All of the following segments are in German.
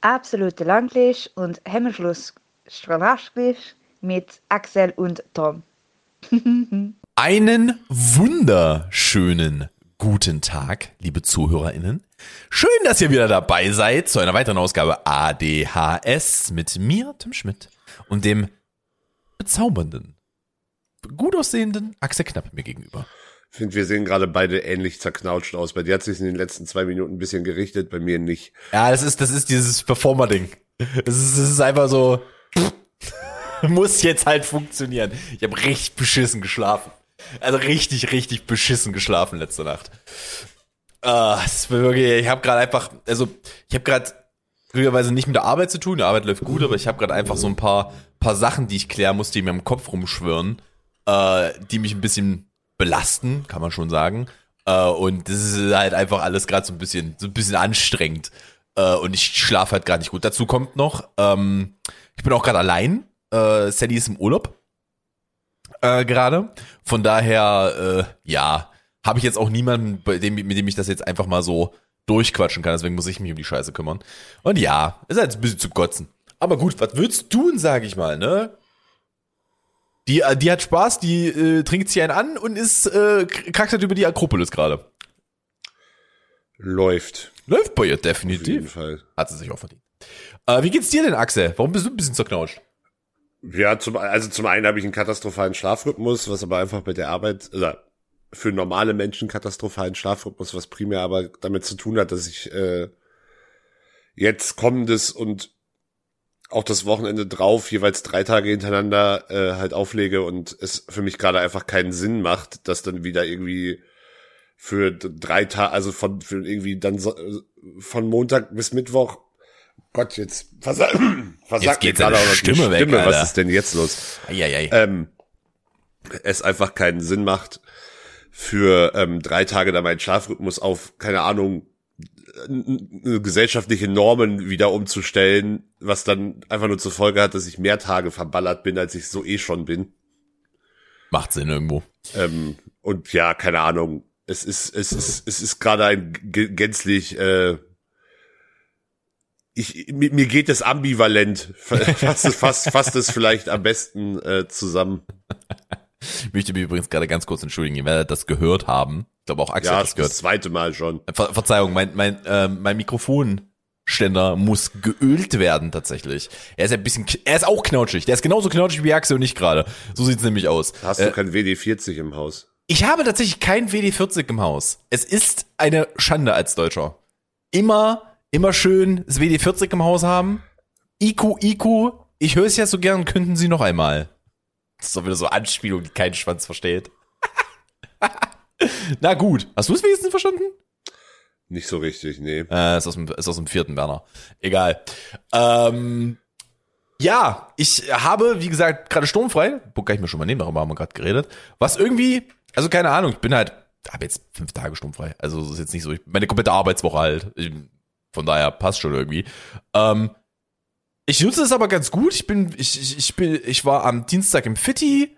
absolute Langlisch und Hemmschluss Strahlaschglisch mit Axel und Tom. Einen wunderschönen guten Tag, liebe ZuhörerInnen. Schön, dass ihr wieder dabei seid zu einer weiteren Ausgabe ADHS mit mir, Tim Schmidt, und dem bezaubernden, gut aussehenden Axel Knapp mir gegenüber. Ich finde, wir sehen gerade beide ähnlich zerknautscht aus. Bei dir hat sich in den letzten zwei Minuten ein bisschen gerichtet, bei mir nicht. Ja, das ist, das ist dieses Performer-Ding. Das ist, das ist einfach so, muss jetzt halt funktionieren. Ich habe richtig beschissen geschlafen. Also richtig, richtig beschissen geschlafen letzte Nacht. Uh, ist wirklich, ich habe gerade einfach, also ich habe gerade glücklicherweise nicht mit der Arbeit zu tun. Die Arbeit läuft gut, aber ich habe gerade einfach so ein paar, paar Sachen, die ich klären muss, die mir im Kopf rumschwirren, uh, die mich ein bisschen belasten, kann man schon sagen. Uh, und das ist halt einfach alles gerade so ein bisschen, so ein bisschen anstrengend. Uh, und ich schlafe halt gerade nicht gut. Dazu kommt noch, ähm, ich bin auch gerade allein. Uh, Sally ist im Urlaub äh, gerade. Von daher, äh, ja, habe ich jetzt auch niemanden, bei dem, mit dem ich das jetzt einfach mal so durchquatschen kann. Deswegen muss ich mich um die Scheiße kümmern. Und ja, ist halt ein bisschen zu kotzen. Aber gut, was willst du tun, sag ich mal, ne? Die, äh, die hat Spaß, die äh, trinkt sich einen an und ist äh, kackt halt über die Akropolis gerade. Läuft. Läuft bei ihr definitiv. Auf jeden Fall. Hat sie sich auch verdient. Äh, wie geht's dir denn, Axel? Warum bist du ein bisschen zerknautscht? Ja, zum, also zum einen habe ich einen katastrophalen Schlafrhythmus, was aber einfach bei der Arbeit, oder für normale Menschen katastrophalen Schlafrhythmus, was primär aber damit zu tun hat, dass ich äh, jetzt kommendes und auch das Wochenende drauf jeweils drei Tage hintereinander äh, halt auflege und es für mich gerade einfach keinen Sinn macht, dass dann wieder irgendwie für drei Tage, also von für irgendwie dann so, von Montag bis Mittwoch Gott, jetzt versa versagt jetzt gerade auch Stimme, Stimme weg. Alter. Was ist denn jetzt los? Eieiei. Ähm, es einfach keinen Sinn macht, für ähm, drei Tage da meinen Schlafrhythmus auf, keine Ahnung, gesellschaftliche Normen wieder umzustellen, was dann einfach nur zur Folge hat, dass ich mehr Tage verballert bin, als ich so eh schon bin. Macht Sinn irgendwo. Ähm, und ja, keine Ahnung. Es ist, es ist, es ist gerade ein gänzlich äh, ich, mir, mir geht es ambivalent. Fasst, fasst, fasst es vielleicht am besten äh, zusammen. Ich möchte mich übrigens gerade ganz kurz entschuldigen, ihr werdet das gehört haben. Ich glaube auch Axel ja, hat das gehört. das zweite Mal schon. Ver Verzeihung, mein, mein, äh, mein Mikrofonständer muss geölt werden tatsächlich. Er ist ein bisschen, er ist auch knautschig. Der ist genauso knautschig wie Axel und ich gerade. So sieht's nämlich aus. Hast äh, du kein WD-40 im Haus? Ich habe tatsächlich kein WD-40 im Haus. Es ist eine Schande als Deutscher. Immer Immer schön das WD40 im Haus haben. IQ, IQ, ich höre es ja so gern, könnten Sie noch einmal. Das ist doch wieder so Anspielung, die kein Schwanz versteht. Na gut, hast du es wenigstens verstanden? Nicht so richtig, nee. Äh, ist, aus dem, ist aus dem vierten Werner. Egal. Ähm, ja, ich habe, wie gesagt, gerade sturmfrei. Book kann ich mir schon mal nehmen, darüber haben wir gerade geredet. Was irgendwie, also keine Ahnung, ich bin halt, habe jetzt fünf Tage sturmfrei. Also das ist jetzt nicht so, ich, meine komplette Arbeitswoche halt. Ich, von daher passt schon irgendwie. Ähm, ich nutze es aber ganz gut. Ich bin, ich, ich, ich bin, ich war am Dienstag im Fitti.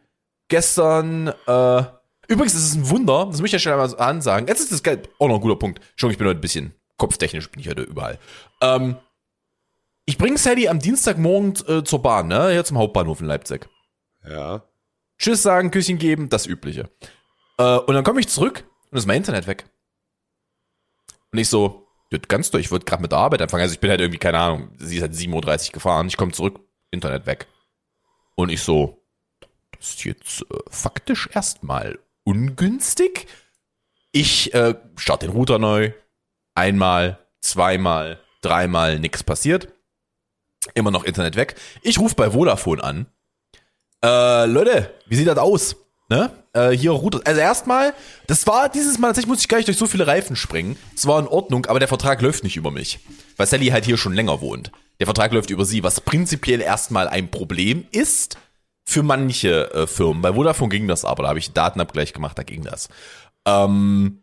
Gestern, äh, übrigens, das ist ein Wunder. Das möchte ich ja schon einmal ansagen. Jetzt ist das geil. Auch noch ein guter Punkt. Schon, ich bin heute ein bisschen kopftechnisch, bin ich heute überall. Ähm, ich bringe Sally am Dienstagmorgen äh, zur Bahn, ne? Hier zum Hauptbahnhof in Leipzig. Ja. Tschüss sagen, Küsschen geben, das Übliche. Äh, und dann komme ich zurück und ist mein Internet weg. Und ich so, ganz durch. Ich würde gerade mit der Arbeit anfangen. Also ich bin halt irgendwie, keine Ahnung, sie ist halt 7.30 Uhr gefahren. Ich komme zurück, Internet weg. Und ich so, das ist jetzt äh, faktisch erstmal ungünstig. Ich äh, starte den Router neu. Einmal, zweimal, dreimal, nix passiert. Immer noch Internet weg. Ich rufe bei Vodafone an. Äh, Leute, wie sieht das aus? Ne? Äh, hier Router. Also erstmal, das war dieses Mal, tatsächlich muss ich gar nicht durch so viele Reifen springen. Es war in Ordnung, aber der Vertrag läuft nicht über mich. Weil Sally halt hier schon länger wohnt. Der Vertrag läuft über sie, was prinzipiell erstmal ein Problem ist für manche äh, Firmen. Bei Vodafone ging das aber, da habe ich Datenabgleich gemacht, da ging das. Ähm,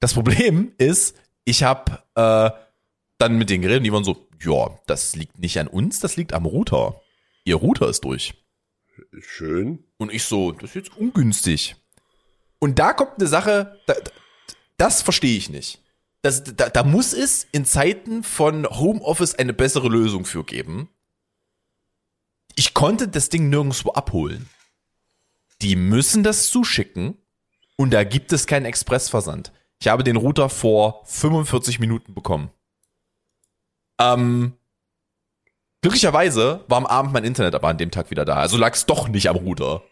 das Problem ist, ich habe äh, dann mit denen geredet, die waren so, ja, das liegt nicht an uns, das liegt am Router. Ihr Router ist durch. Schön. Und ich so, das ist jetzt ungünstig. Und da kommt eine Sache, da, das verstehe ich nicht. das, da, da muss es in Zeiten von Homeoffice eine bessere Lösung für geben. Ich konnte das Ding nirgendwo abholen. Die müssen das zuschicken und da gibt es keinen Expressversand. Ich habe den Router vor 45 Minuten bekommen. Ähm, glücklicherweise war am Abend mein Internet aber an dem Tag wieder da. Also lag es doch nicht am Router.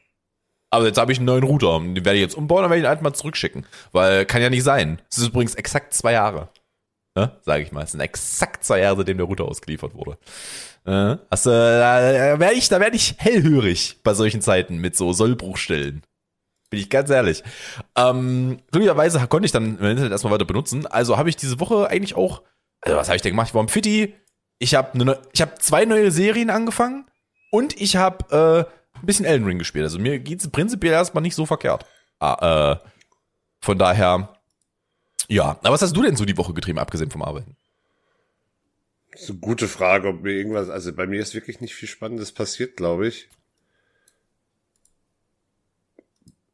Aber jetzt habe ich einen neuen Router. Den werde ich jetzt umbauen, dann werde ich ihn einfach mal zurückschicken. Weil kann ja nicht sein. Es ist übrigens exakt zwei Jahre. Ne? Sage ich mal. Es sind exakt zwei Jahre, seitdem der Router ausgeliefert wurde. Äh, also, da werde ich, da werde ich hellhörig bei solchen Zeiten mit so Sollbruchstellen. Bin ich ganz ehrlich. Ähm, glücklicherweise konnte ich dann im Internet erstmal weiter benutzen. Also habe ich diese Woche eigentlich auch, also was habe ich denn gemacht? Ich war im Fitti. Ich habe ne, ich habe zwei neue Serien angefangen und ich habe äh, ein bisschen Elden Ring gespielt. Also mir geht's prinzipiell erstmal nicht so verkehrt. Ah, äh, von daher, ja. Aber was hast du denn so die Woche getrieben, abgesehen vom Arbeiten? Das ist eine gute Frage, ob mir irgendwas, also bei mir ist wirklich nicht viel Spannendes passiert, glaube ich.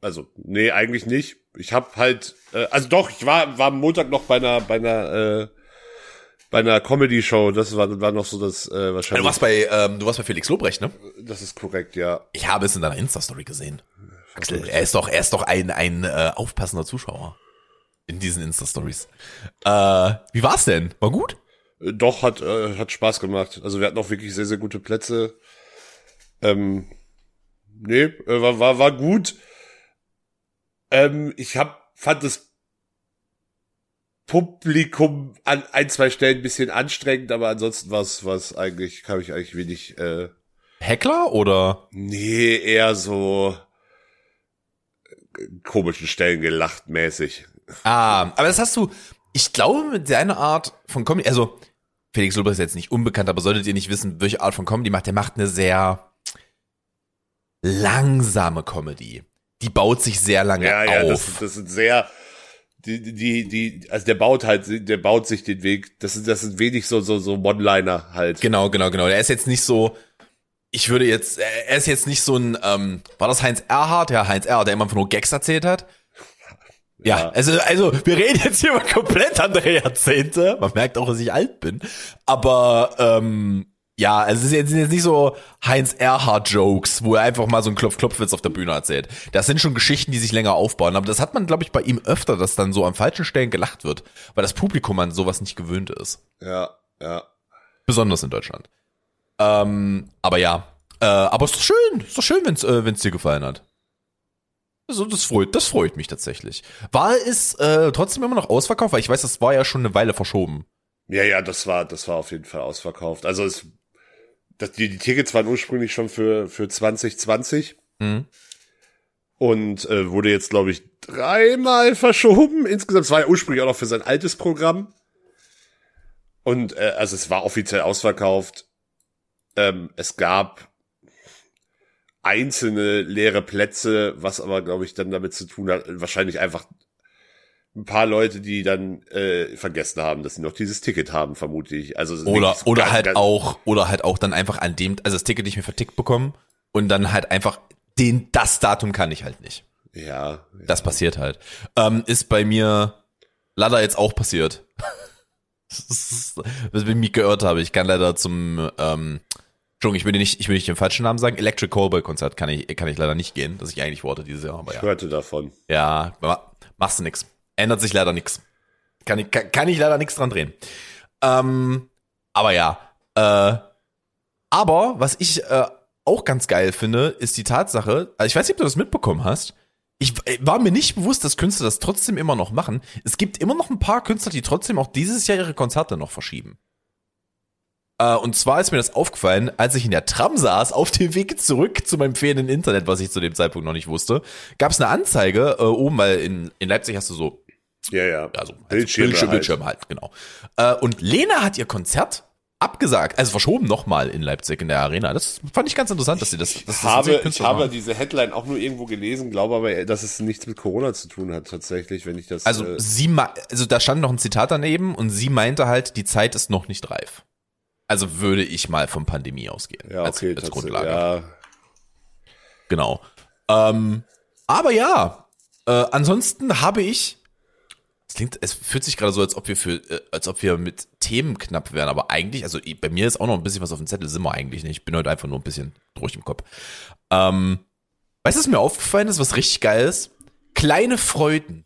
Also, nee, eigentlich nicht. Ich habe halt, äh, also doch, ich war, war am Montag noch bei einer, bei einer, äh, bei einer Comedy-Show. Das war, war noch so das äh, wahrscheinlich. Du warst bei, ähm, du warst bei Felix Lobrecht, ne? Das ist korrekt, ja. Ich habe es in deiner Insta-Story gesehen. Axel, er ist doch, er ist doch ein, ein äh, aufpassender Zuschauer in diesen Insta-Stories. Äh, wie war's denn? War gut? Äh, Doch, hat, äh, hat Spaß gemacht. Also wir hatten auch wirklich sehr, sehr gute Plätze. Ähm, nee, äh, war, war, war gut. Ähm, ich hab, fand das Publikum an ein, zwei Stellen ein bisschen anstrengend, aber ansonsten war es eigentlich, habe ich eigentlich wenig, äh, Heckler oder? nee, eher so komischen Stellen gelacht mäßig. Ah, aber das hast du, ich glaube, mit deiner Art von Comedy, also Felix Lobrecht ist jetzt nicht unbekannt, aber solltet ihr nicht wissen, welche Art von Comedy macht, der macht eine sehr langsame Comedy. Die baut sich sehr lange Ja, ja, auf. das, das sind sehr, die, die, die, also der baut halt, der baut sich den Weg, das sind, das sind wenig so, so, so One-Liner halt. Genau, genau, genau. Der ist jetzt nicht so, ich würde jetzt, er ist jetzt nicht so ein, ähm, war das Heinz Erhardt? Ja, Heinz Erhardt, der immer von nur Gags erzählt hat. Ja, Ja. also, also, wir reden jetzt hier über komplett andere Jahrzehnte. Man merkt auch, dass ich alt bin. Aber, ähm, ja, also es sind jetzt nicht so Heinz Erhardt-Jokes, wo er einfach mal so einen Klopf-Klopf-Witz auf der Bühne erzählt. Das sind schon Geschichten, die sich länger aufbauen. Aber das hat man, glaube ich, bei ihm öfter, dass dann so an falschen Stellen gelacht wird, weil das Publikum an sowas nicht gewöhnt ist. Ja, ja. Besonders in Deutschland. Ähm, aber ja. Äh, aber ist doch schön. Ist doch schön, wenn's, äh, wenn's dir gefallen hat. Also das freut, das freut mich tatsächlich. War es äh, trotzdem immer noch ausverkauft? Weil ich weiß, das war ja schon eine Weile verschoben. Ja, ja, das war, das war auf jeden Fall ausverkauft. Also es, das, die, die Tickets waren ursprünglich schon für, für 2020 Mhm. und äh, wurde jetzt, glaube ich, dreimal verschoben. Insgesamt es war ja ursprünglich auch noch für sein altes Programm. Und äh, also es war offiziell ausverkauft. Ähm, es gab einzelne leere Plätze, was aber, glaube ich, dann damit zu tun hat, wahrscheinlich einfach ein paar Leute, die dann äh, vergessen haben, dass sie noch dieses Ticket haben, vermute ich. Also Oder, so oder ganz, halt ganz- auch, oder halt auch dann einfach an dem, also das Ticket nicht mehr vertickt bekommen und dann halt einfach den, das Datum kann ich halt nicht. Ja, Das passiert halt. Ähm, ist bei mir leider jetzt auch passiert. Das was ich mich geirrt habe. Ich kann leider zum, ähm, Entschuldigung, ich will nicht, ich will nicht den falschen Namen sagen. Electric Callboy Konzert kann ich, kann ich leider nicht gehen, das ich eigentlich wollte dieses Jahr, aber ich ja. hörte davon. Ja, ma- machst du nix. Ändert sich leider nix. Kann ich, kann, kann ich leider nix dran drehen. Ähm, aber ja, äh, aber was ich äh, auch ganz geil finde, ist die Tatsache, also ich weiß nicht, ob du das mitbekommen hast, ich äh, war mir nicht bewusst, dass Künstler das trotzdem immer noch machen. Es gibt immer noch ein paar Künstler, die trotzdem auch dieses Jahr ihre Konzerte noch verschieben. Äh, und zwar ist mir das aufgefallen, als ich in der Tram saß, auf dem Weg zurück zu meinem fehlenden Internet, was ich zu dem Zeitpunkt noch nicht wusste, gab es eine Anzeige äh, oben, weil in, in Leipzig hast du so Ja, ja. also Bildschirme Bildschirm, halt. Bildschirm halt, genau. Äh, und Lena hat ihr Konzert abgesagt, also verschoben nochmal in Leipzig in der Arena. Das fand ich ganz interessant, dass sie das. Dass das habe, ich habe machen. diese Headline auch nur irgendwo gelesen, glaube aber, dass es nichts mit Corona zu tun hat, tatsächlich, wenn ich das. Also äh, sie, also da stand noch ein Zitat daneben und sie meinte halt, die Zeit ist noch nicht reif. Also würde ich mal von Pandemie ausgehen ja, als, okay, als tats- Grundlage. Ja, Genau. Ähm, aber ja, äh, ansonsten habe ich Es klingt, es fühlt sich gerade so, als ob wir für, äh, als ob wir mit Themen knapp wären, aber eigentlich, also bei mir ist auch noch ein bisschen was auf dem Zettel, sind wir eigentlich nicht. Ich bin heute einfach nur ein bisschen durch im Kopf. Ähm, weißt du, was mir aufgefallen ist, was richtig geil ist? Kleine Freuden.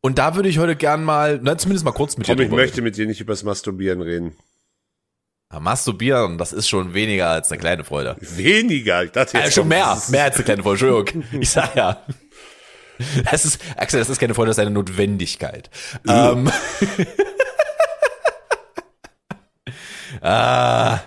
Und da würde ich heute gern mal, na, zumindest mal kurz mit Tom, dir ich drüber möchte mit dir nicht übers Masturbieren reden. Ja, Masturbieren, das ist schon weniger als eine kleine Freude. Weniger. Ich dachte Ja, jetzt schon kommt- mehr, mehr als eine kleine Freude, Entschuldigung. Ich sag ja. Das ist, Axel, das ist keine Freude, das ist eine Notwendigkeit. Ähm, ah,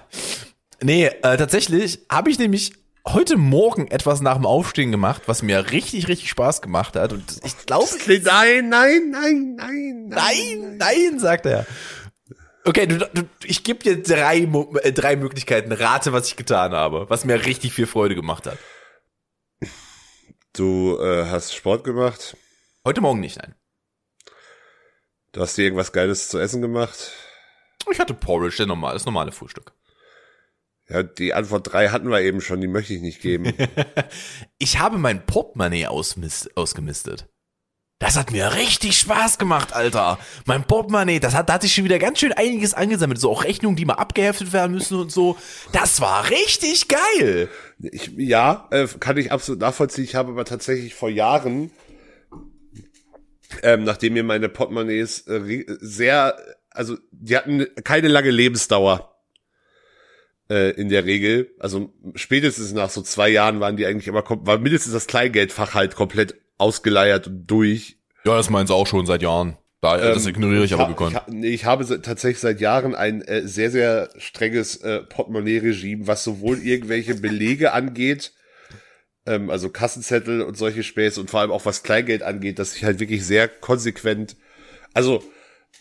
nee, äh, tatsächlich habe ich nämlich heute Morgen etwas nach dem Aufstehen gemacht, was mir richtig, richtig Spaß gemacht hat. Und ich glaube, Nein, nein, nein, nein, Nein, nein, sagt er. Okay, du, du, ich gebe dir drei, äh, drei Möglichkeiten. Rate, was ich getan habe, was mir richtig viel Freude gemacht hat. Du äh, hast Sport gemacht. Heute Morgen nicht, nein. Du hast dir irgendwas Geiles zu essen gemacht. Ich hatte Porridge, der normal, das normale Frühstück. Ja, die Antwort drei hatten wir eben schon, die möchte ich nicht geben. Ich habe mein Portemonnaie ausgemistet. Das hat mir richtig Spaß gemacht, Alter. Mein Portemonnaie, das hat, da hatte ich schon wieder ganz schön einiges angesammelt. So auch Rechnungen, die mal abgeheftet werden müssen und so. Das war richtig geil. Ich, ja, äh, kann ich absolut nachvollziehen. Ich habe aber tatsächlich vor Jahren, ähm, nachdem mir meine Portemonnaies äh, sehr, also die hatten keine lange Lebensdauer äh, in der Regel. Also spätestens nach so zwei Jahren waren die eigentlich immer, war mindestens das Kleingeldfach halt komplett ausgeleiert und durch. Ja, das meins auch schon seit Jahren. Da, das Ähm, ignoriere ich aber ha- gekonnt. Ich, nee, ich habe tatsächlich seit Jahren ein äh, sehr, sehr strenges äh, Portemonnaie-Regime, was sowohl irgendwelche Belege angeht, ähm, also Kassenzettel und solche Späße und vor allem auch was Kleingeld angeht, dass ich halt wirklich sehr konsequent, also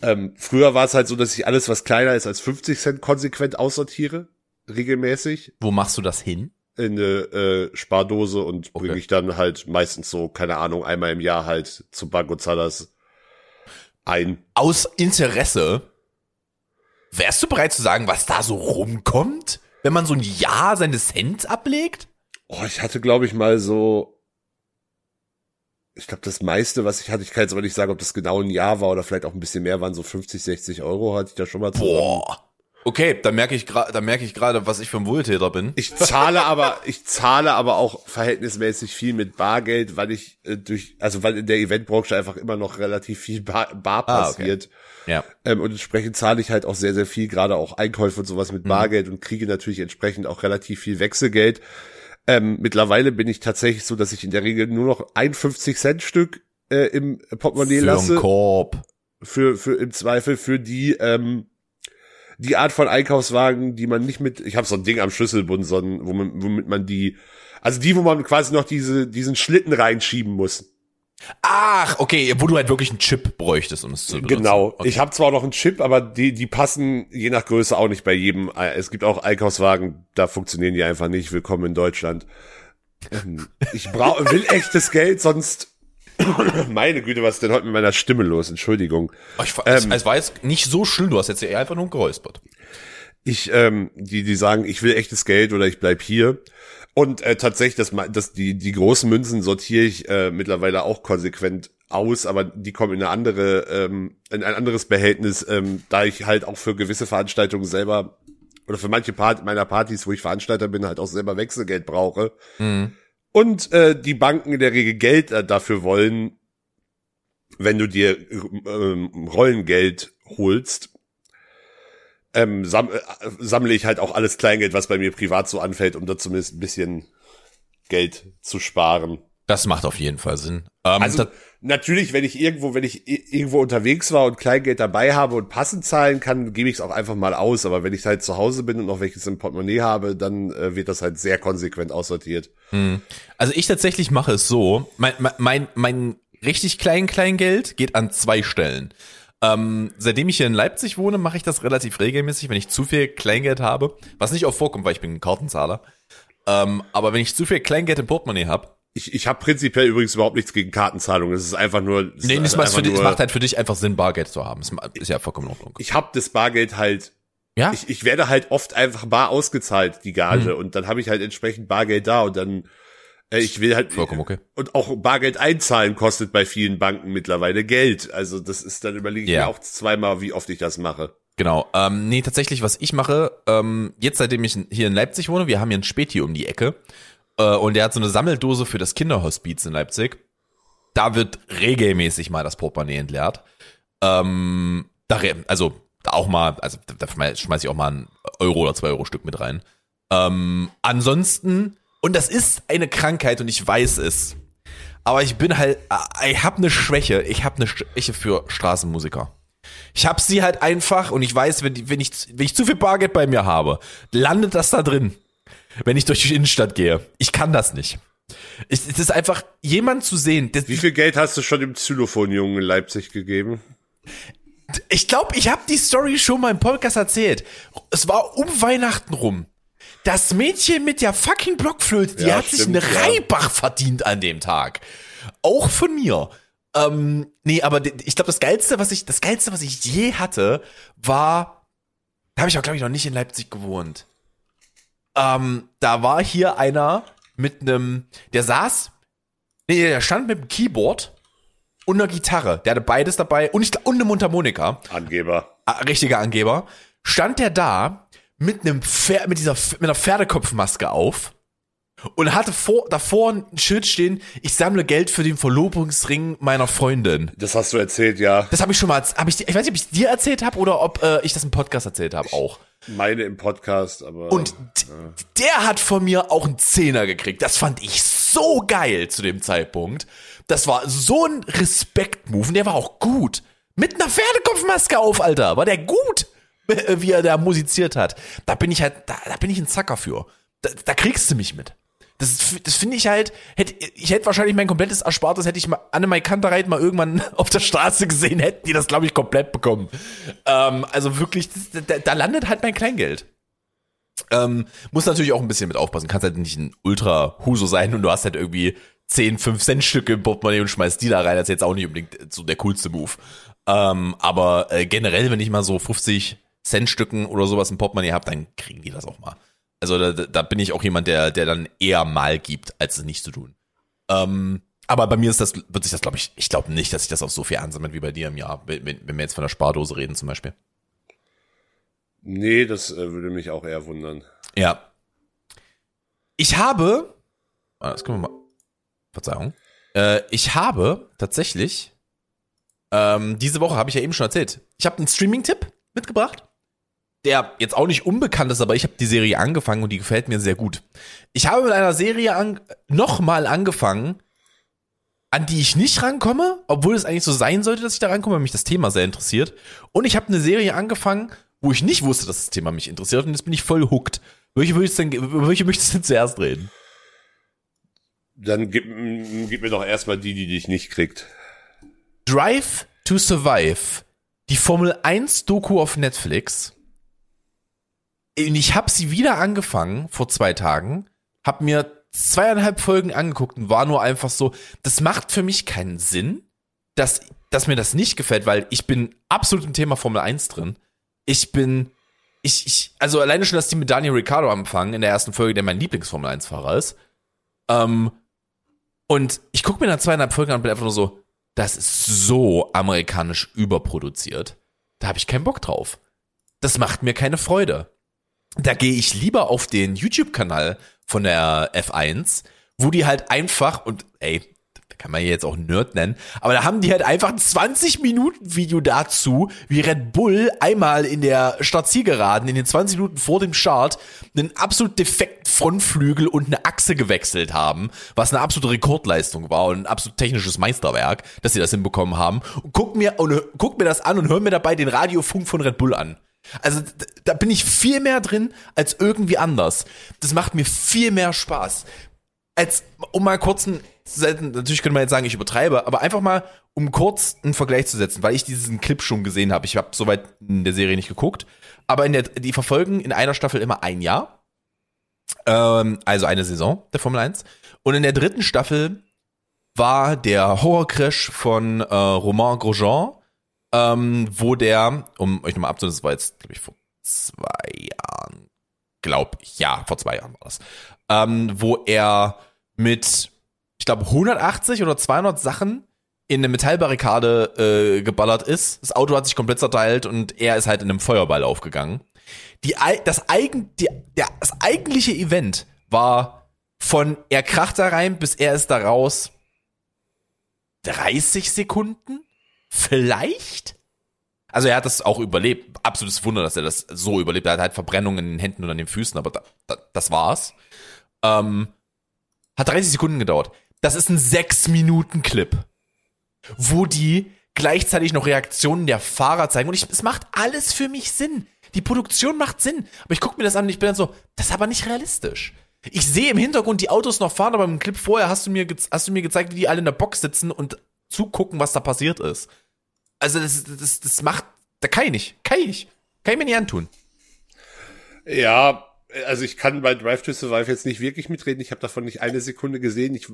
ähm, früher war es halt so, dass ich alles, was kleiner ist als 50 Cent, konsequent aussortiere, regelmäßig Wo machst du das hin? In eine äh, Spardose und bringe Okay. ich dann halt meistens so, keine Ahnung, einmal im Jahr halt zu Banco Zalas ein. Aus Interesse, wärst du bereit zu sagen, was da so rumkommt, wenn man so ein Jahr seine Cent ablegt? Oh, ich hatte, glaube ich, mal so. Ich glaube, das meiste, was ich hatte, ich kann jetzt aber nicht sagen, ob das genau ein Jahr war oder vielleicht auch ein bisschen mehr, waren so 50, 60 Euro, hatte ich da schon mal zusammen. Boah. Okay, da merke ich gerade, da merke ich gerade, was ich für ein Wohltäter bin. Ich zahle aber, ich zahle aber auch verhältnismäßig viel mit Bargeld, weil ich äh, durch, also weil in der Eventbranche einfach immer noch relativ viel Bar, Bar Ah, okay. passiert. Ja. Ähm, und entsprechend zahle ich halt auch sehr, sehr viel, gerade auch Einkäufe und sowas mit Bargeld und kriege natürlich entsprechend auch relativ viel Wechselgeld. Ähm, mittlerweile bin ich tatsächlich so, dass ich in der Regel nur noch ein 50 Cent Stück äh, im Portemonnaie Für lasse. einen Korb. Für, für im Zweifel für die, ähm, die Art von Einkaufswagen, die man nicht mit, ich habe so ein Ding am Schlüsselbund, so ein, womit, womit man die, also die, wo man quasi noch diese, diesen Schlitten reinschieben muss. Ach, okay, wo du halt wirklich einen Chip bräuchtest, um es zu benutzen. Genau. Okay. Ich habe zwar noch einen Chip, aber die, die passen je nach Größe auch nicht bei jedem. Es gibt auch Einkaufswagen, da funktionieren die einfach nicht. Willkommen in Deutschland. Ähm, Ich brauche, will echtes Geld, sonst. Meine Güte, was ist denn heute mit meiner Stimme los? Entschuldigung. Ich, ähm, es war jetzt nicht so schlimm, du hast jetzt eher einfach nur geräuspert. Ich, ähm, die, die sagen, ich will echtes Geld oder ich bleib hier. Und äh, tatsächlich, das, das, die, die großen Münzen sortiere ich äh, mittlerweile auch konsequent aus, aber die kommen in eine andere, ähm, in ein anderes Behältnis, ähm, da ich halt auch für gewisse Veranstaltungen selber oder für manche Part meiner Partys, wo ich Veranstalter bin, halt auch selber Wechselgeld brauche. Und äh, die Banken in der Regel Geld äh, dafür wollen, wenn du dir ähm, Rollengeld holst, ähm, sam äh, sammle ich halt auch alles Kleingeld, was bei mir privat so anfällt, um da zumindest ein bisschen Geld zu sparen. Das macht auf jeden Fall Sinn. Ähm, Also natürlich, wenn ich irgendwo, wenn ich irgendwo unterwegs war und Kleingeld dabei habe und passend zahlen kann, gebe ich es auch einfach mal aus. Aber wenn ich halt zu Hause bin und noch welches im Portemonnaie habe, dann äh, wird das halt sehr konsequent aussortiert. Also ich tatsächlich mache es so, mein, mein, mein, mein richtig klein Kleingeld geht an zwei Stellen. Ähm, seitdem ich hier in Leipzig wohne, mache ich das relativ regelmäßig, wenn ich zu viel Kleingeld habe, was nicht oft vorkommt, weil ich bin ein Kartenzahler. Ähm, aber wenn ich zu viel Kleingeld im Portemonnaie habe, Ich, ich habe prinzipiell übrigens überhaupt nichts gegen Kartenzahlungen. Es ist einfach nur. es nee, das, macht nur- macht halt für dich einfach Sinn, Bargeld zu haben. Das ist ja vollkommen in Ordnung. ich habe das Bargeld halt Ja? ich, ich werde halt oft einfach bar ausgezahlt, die Gage, und dann habe ich halt entsprechend Bargeld da und dann Äh, Ich will halt Vollkommen okay. und auch Bargeld einzahlen kostet bei vielen Banken mittlerweile Geld. Also das ist dann überlege ich Ja. mir auch zweimal, wie oft ich das mache. Genau. Ähm, nee, tatsächlich, was ich mache, ähm, jetzt seitdem ich hier in Leipzig wohne, wir haben hier einen Späti um die Ecke und der hat so eine Sammeldose für das Kinderhospiz in Leipzig. Da wird regelmäßig mal das Portemonnaie entleert. Ähm, da, also da auch mal, also da, da schmeiß schmeiß ich auch mal ein Euro oder zwei Euro Stück mit rein. Ähm, ansonsten, und das ist eine Krankheit und ich weiß es, aber ich bin halt, äh, ich habe eine Schwäche, ich habe eine Schwäche für Straßenmusiker. Ich hab sie halt einfach und ich weiß, wenn, wenn, ich, wenn ich zu viel Bargeld bei mir habe, landet das da drin, wenn ich durch die Innenstadt gehe. Ich kann das nicht. Es, es ist einfach, jemand zu sehen, Wie viel Geld hast du schon dem Xylophon-Jungen in Leipzig gegeben? ich glaube, ich habe die Story schon mal im Podcast erzählt. Es war um Weihnachten rum. Das Mädchen mit der fucking Blockflöte, die Ja, hat sich stimmt, einen ja. Reibach verdient an dem Tag. Auch von mir. Ähm, nee, aber ich glaube, das geilste, was ich, das geilste, was ich je hatte, war, da habe ich auch glaube ich noch nicht in Leipzig gewohnt. Ähm, da war hier einer mit einem, der saß, nee, der stand mit dem Keyboard und einer Gitarre. Der hatte beides dabei und, ich, und eine Mundharmonika Angeber. ah, richtiger Angeber, stand der da mit einem Pferd, mit dieser mit einer Pferdekopfmaske auf und hatte vor, davor ein Schild stehen, ich sammle Geld für den Verlobungsring meiner Freundin. Das hast du erzählt, ja. Das habe ich schon mal, hab ich, ich weiß nicht, ob ich dir erzählt habe oder ob äh, ich das im Podcast erzählt habe auch. Meine im Podcast, aber. Und d- der hat von mir auch einen Zehner gekriegt. Das fand ich so geil zu dem Zeitpunkt. Das war so ein Respekt-Move und der war auch gut. Mit einer Pferdekopfmaske auf, Alter. War der gut, wie er da musiziert hat. Da bin ich halt, da, da bin ich ein Zacker für. Da, da kriegst du mich mit. Das, das finde ich halt, hätte, ich hätte wahrscheinlich mein komplettes Erspartes, hätte ich mal Annemai Kantereit mal irgendwann auf der Straße gesehen, hätten die das, glaube ich, komplett bekommen. Ähm, also wirklich, das, da, da landet halt mein Kleingeld. Ähm, muss natürlich auch ein bisschen mit aufpassen. Kannst halt nicht ein Ultra-Huso sein und du hast halt irgendwie 10, 5 Cent Stücke im Portemonnaie und schmeißt die da rein. Das ist jetzt auch nicht unbedingt so der coolste Move. Ähm, aber äh, generell, wenn ich mal so 50 Cent Stücken oder sowas im Portemonnaie habe, dann kriegen die das auch mal. Also da, da bin ich auch jemand, der, der dann eher mal gibt, als es nicht zu tun. Ähm, aber bei mir ist das, wird sich das, glaube ich, ich glaube nicht, dass sich das auf so viel ansammelt wie bei dir im Jahr, wenn, wenn wir jetzt von der Spardose reden zum Beispiel. nee, das äh, würde mich auch eher wundern. Ja. Ich habe, ah, das können wir mal, Verzeihung, äh, ich habe tatsächlich, ähm, diese Woche habe ich ja eben schon erzählt, ich habe einen Streaming-Tipp mitgebracht, der jetzt auch nicht unbekannt ist, aber ich habe die Serie angefangen und die gefällt mir sehr gut. Ich habe mit einer Serie an, nochmal angefangen, an die ich nicht rankomme, obwohl es eigentlich so sein sollte, dass ich da rankomme, weil mich das Thema sehr interessiert. Und ich habe eine Serie angefangen, wo ich nicht wusste, dass das Thema mich interessiert und jetzt bin ich voll hooked. Welche, würdest du denn, welche möchtest du denn zuerst reden? Dann gib, gib mir doch erstmal die, die dich nicht kriegt. Drive to Survive, die Formel 1 Doku auf Netflix. Und ich habe sie wieder angefangen vor zwei Tagen, habe mir zweieinhalb Folgen angeguckt und war nur einfach so, das macht für mich keinen Sinn, dass, dass mir das nicht gefällt, weil ich bin absolut im Thema Formel 1 drin. Ich bin, ich, ich, also alleine schon, dass die mit Daniel Ricciardo anfangen in der ersten Folge, der mein Lieblings-Formel 1-Fahrer ist. Ähm, und ich gucke mir dann zweieinhalb Folgen an und bin einfach nur so, das ist so amerikanisch überproduziert. Da habe ich keinen Bock drauf. Das macht mir keine Freude. Da gehe ich lieber auf den YouTube-Kanal von der F1, wo die halt einfach, und ey, da kann man hier jetzt auch Nerd nennen, aber da haben die halt einfach ein 20-Minuten-Video dazu, wie Red Bull einmal in der Startzielgeraden, in den 20 Minuten vor dem Start, einen absolut defekten Frontflügel und eine Achse gewechselt haben, was eine absolute Rekordleistung war und ein absolut technisches Meisterwerk, dass sie das hinbekommen haben. Und guck mir, und guck mir das an und hör mir dabei den Radiofunk von Red Bull an. Also da bin ich viel mehr drin als irgendwie anders. Das macht mir viel mehr Spaß. Als, um mal kurz einen, natürlich könnte man jetzt sagen, ich übertreibe, aber einfach mal, um kurz einen Vergleich zu setzen, weil ich diesen Clip schon gesehen habe. Ich habe soweit in der Serie nicht geguckt, aber in der, die verfolgen in einer Staffel immer ein Jahr. Ähm, also eine Saison der Formel 1. Und in der dritten Staffel war der Horrorcrash von äh, Romain Grosjean, ähm, wo der, um euch nochmal abzunehmen, das war jetzt, glaube ich, vor zwei Jahren, glaube ich, ja, vor zwei Jahren war das, ähm, wo er mit, ich glaube, 180 oder 200 Sachen in eine Metallbarrikade äh, geballert ist. Das Auto hat sich komplett zerteilt und er ist halt in einem Feuerball aufgegangen. Die, das, eigen, die, der, das eigentliche Event war von er kracht da rein bis er ist da raus 30 Sekunden? Vielleicht? Also er hat das auch überlebt. Absolutes Wunder, dass er das so überlebt. Er hat halt Verbrennungen in den Händen und an den Füßen, aber da, da, das war's. Ähm, hat 30 Sekunden gedauert. Das ist ein 6-Minuten-Clip, wo die gleichzeitig noch Reaktionen der Fahrer zeigen. Und ich, es macht alles für mich Sinn. Die Produktion macht Sinn. Aber ich gucke mir das an und ich bin dann so, das ist aber nicht realistisch. Ich sehe im Hintergrund die Autos noch fahren, aber im Clip vorher hast du mir, hast du mir gezeigt, wie die alle in der Box sitzen und zugucken, was da passiert ist. Also das, das, das macht, da kann ich nicht. Kann ich nicht. Kann ich mir nicht antun. Ja, also ich kann bei Drive to Survive jetzt nicht wirklich mitreden. Ich habe davon nicht eine Sekunde gesehen. Ich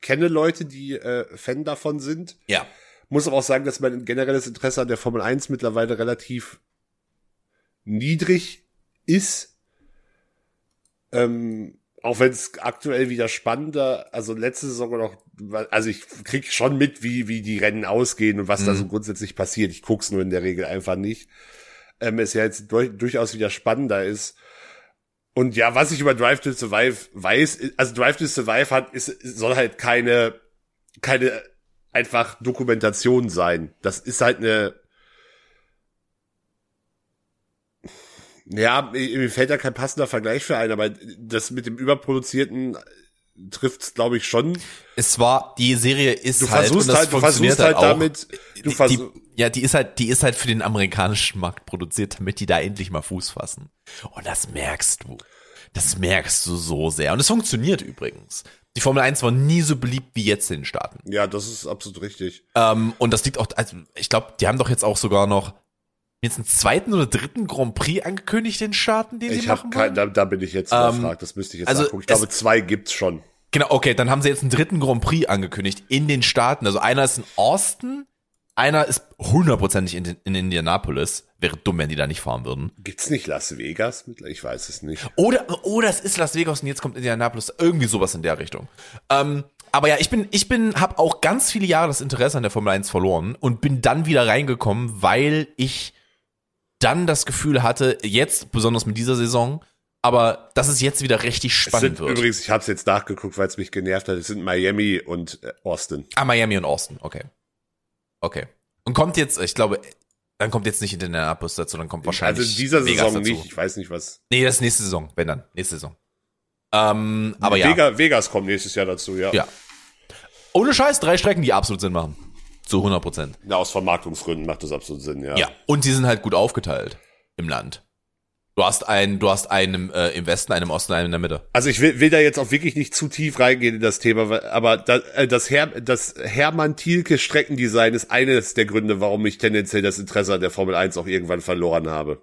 kenne Leute, die äh, Fan davon sind. Ja. Muss aber auch sagen, dass mein generelles Interesse an der Formel 1 mittlerweile relativ niedrig ist. Ähm, auch wenn es aktuell wieder spannender, also letzte Saison noch, also ich krieg schon mit, wie, wie die Rennen ausgehen und was da so grundsätzlich passiert. Ich guck's nur in der Regel einfach nicht. Ähm, es ja jetzt durch, durchaus wieder spannender ist. Und ja, was ich über Drive to Survive weiß, ist- also Drive to Survive hat, ist, soll halt keine, keine einfach Dokumentation sein. Das ist halt eine, ja, mir fällt da kein passender Vergleich für ein, aber das mit dem überproduzierten trifft's, glaube ich, schon. Es war, die Serie ist Du halt, versuchst und das halt, du versuchst halt auch. damit, du versuchst, ja, die ist halt, die ist halt für den amerikanischen Markt produziert, damit die da endlich mal Fuß fassen. Und das merkst du. Das merkst du so sehr. Und es funktioniert übrigens. Die Formel 1 war nie so beliebt wie jetzt in den Staaten. ja, das ist absolut richtig. Ähm, und das liegt auch, also ich glaube, die haben doch jetzt auch sogar noch jetzt einen zweiten oder dritten Grand Prix angekündigt in den Staaten, den sie Ich machen habe kein, da, da bin ich jetzt Ähm, überfragt, das müsste ich jetzt also nachgucken. Ich glaube, zwei gibt's schon. Genau, okay, dann haben sie jetzt einen dritten Grand Prix angekündigt in den Staaten. Also einer ist in Austin, einer ist hundertprozentig in, in Indianapolis. Wäre dumm, wenn die da nicht fahren würden. Gibt's nicht Las Vegas? mit- Ich weiß es nicht. Oder, oder es ist Las Vegas und jetzt kommt Indianapolis. Irgendwie sowas in der Richtung. Ähm, aber ja, ich bin, ich bin, habe auch ganz viele Jahre das Interesse an der Formel 1 verloren und bin dann wieder reingekommen, weil ich dann das Gefühl hatte, jetzt, besonders mit dieser Saison, aber dass es jetzt wieder richtig spannend sind wird. übrigens, ich habe es jetzt nachgeguckt, weil es mich genervt hat. Es sind Miami und äh, Austin. Ah, Miami und Austin, okay. Okay. Und kommt jetzt, ich glaube, dann kommt jetzt nicht Indianapolis dazu, dann kommt wahrscheinlich. also in dieser Vegas Saison dazu. nicht. Ich weiß nicht was. Nee, das ist nächste Saison, wenn dann, nächste Saison. Ähm, aber ja. Vega, Vegas kommt nächstes Jahr dazu, ja. Ja. Ohne Scheiß, drei Strecken, die absolut Sinn machen. Zu 100 Prozent. Na, aus Vermarktungsgründen macht das absolut Sinn, ja. Ja. Und die sind halt gut aufgeteilt im Land. Du hast einen, du hast einen im, äh, im Westen, einen im Osten, einen in der Mitte. Also ich will, will da jetzt auch wirklich nicht zu tief reingehen in das Thema, aber da, äh, das, Her das Hermann Thielke Streckendesign ist eines der Gründe, warum ich tendenziell das Interesse an der Formel 1 auch irgendwann verloren habe.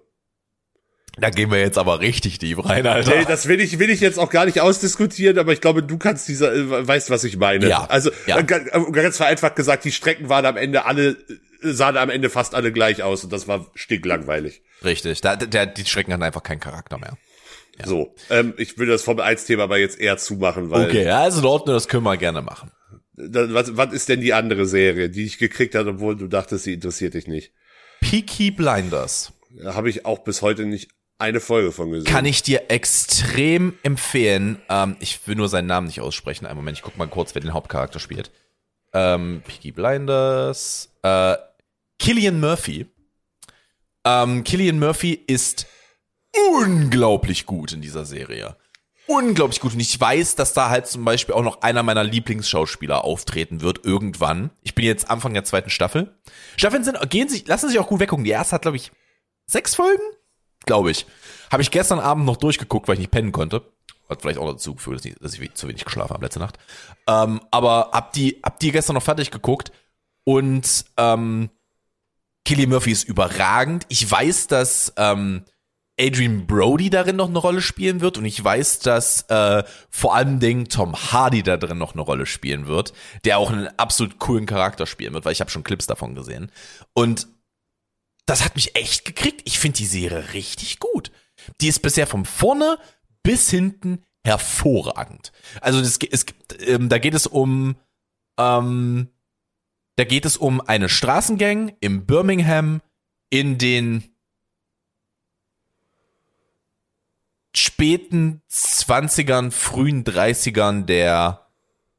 Da gehen wir jetzt aber richtig tief rein, Alter. Hey, das will ich, will ich jetzt auch gar nicht ausdiskutieren, aber ich glaube, du kannst dieser, äh, weißt, was ich meine. Ja, Also, ja. äh, ga- äh, ganz vereinfacht gesagt, die Strecken waren am Ende alle, sahen am Ende fast alle gleich aus und das war stinklangweilig. Richtig. Da, der, die Strecken hatten einfach keinen Charakter mehr. So, ähm, ich würde das Formel 1 Thema aber jetzt eher zumachen, weil, Okay, also in Ordnung, das können wir gerne machen. da, was, was ist denn die andere Serie, die ich gekriegt habe, obwohl du dachtest, sie interessiert dich nicht? Peaky Blinders. Habe ich auch bis heute nicht eine Folge von gesehen. Kann ich dir extrem empfehlen. Ähm, ich will nur seinen Namen nicht aussprechen. Einen Moment, ich guck mal kurz, wer den Hauptcharakter spielt. Ähm, Peaky Blinders. Äh, Killian Murphy. Ähm, Killian Murphy ist unglaublich gut in dieser Serie. Unglaublich gut. Und ich weiß, dass da halt zum Beispiel auch noch einer meiner Lieblingsschauspieler auftreten wird irgendwann. Ich bin jetzt Anfang der zweiten Staffel. Staffeln sind, gehen sich, lassen sich auch gut weggucken. Die erste hat, glaube ich, sechs Folgen? Glaube ich. Habe ich gestern Abend noch durchgeguckt, weil ich nicht pennen konnte. Hat vielleicht auch dazu geführt, dass ich- dass ich zu wenig geschlafen habe letzte Nacht. Ähm, aber hab die, hab die gestern noch fertig geguckt und ähm, Killian Murphy ist überragend. Ich weiß, dass ähm, Adrian Brody darin noch eine Rolle spielen wird und ich weiß, dass äh, vor allem Dingen Tom Hardy da drin noch eine Rolle spielen wird, der auch einen absolut coolen Charakter spielen wird, weil ich habe schon Clips davon gesehen. Und das hat mich echt gekriegt. Ich finde die Serie richtig gut. Die ist bisher von vorne bis hinten hervorragend. Also das, es, ähm, da geht es um, ähm, da geht es um eine Straßengang im Birmingham in den späten 20ern, frühen 30ern der,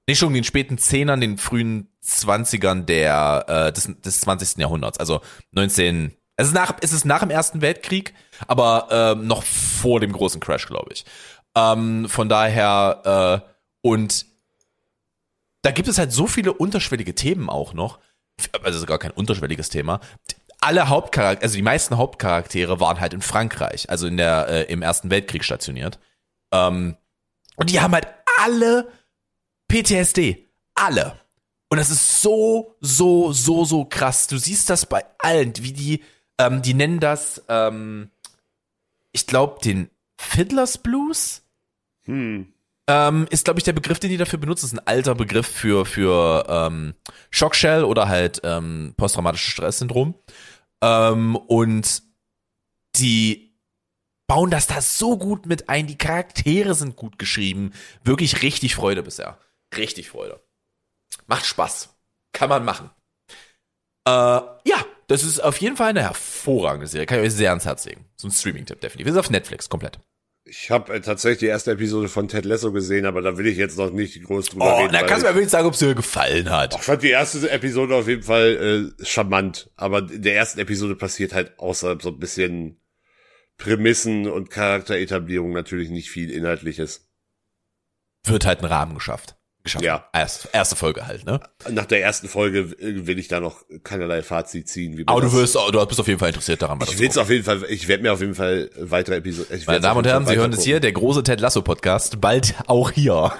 nicht schon den späten 10ern, den frühen 20ern der, äh, des, des 20. Jahrhunderts. Also 19, es ist nach, es ist nach dem Ersten Weltkrieg, aber ähm, noch vor dem großen Crash, glaube ich. Ähm, von daher, äh, und da gibt es halt so viele unterschwellige Themen auch noch. Also sogar kein unterschwelliges Thema. Alle Hauptcharaktere, also die meisten Hauptcharaktere waren halt in Frankreich, also in der äh, im Ersten Weltkrieg stationiert. Ähm, und die haben halt alle PTSD, alle. Und das ist so, so, so, so krass. Du siehst das bei allen, wie die, ähm, die nennen das, ähm, ich glaube, den Fiddlers Blues. Hm. Ähm, ist, glaube ich, der Begriff, den die dafür benutzen. ist ein alter Begriff für, für ähm, Shockshell oder halt ähm, posttraumatisches Stresssyndrom. Ähm, und die bauen das da so gut mit ein. Die Charaktere sind gut geschrieben. Wirklich richtig Freude bisher. Richtig Freude. Macht Spaß. Kann man machen. Äh, ja, das ist auf jeden Fall eine hervorragende Serie. Kann ich euch sehr ans Herz legen. So ein Streaming-Tipp definitiv. Ist auf Netflix komplett. Ich habe äh, tatsächlich die erste Episode von Ted Lasso gesehen, aber da will ich jetzt noch nicht groß drüber Oh, reden. da kannst du ich- mir wirklich sagen, ob es dir gefallen hat. ich fand die erste Episode auf jeden Fall äh, charmant, aber in der ersten Episode passiert halt außer so ein bisschen Prämissen und Charakteretablierung natürlich nicht viel Inhaltliches. Wird halt ein Rahmen geschafft. Geschafft. Ja. Erst, erste Folge halt, ne? Nach der ersten Folge äh, will ich da noch keinerlei Fazit ziehen. Wie Aber du wirst, du bist auf jeden Fall interessiert daran. was Ich das will's auf jeden Fall, ich werde mir auf jeden Fall weitere Episoden. Meine Damen und Herren, Sie hören es hier, der große Ted Lasso Podcast, bald auch hier.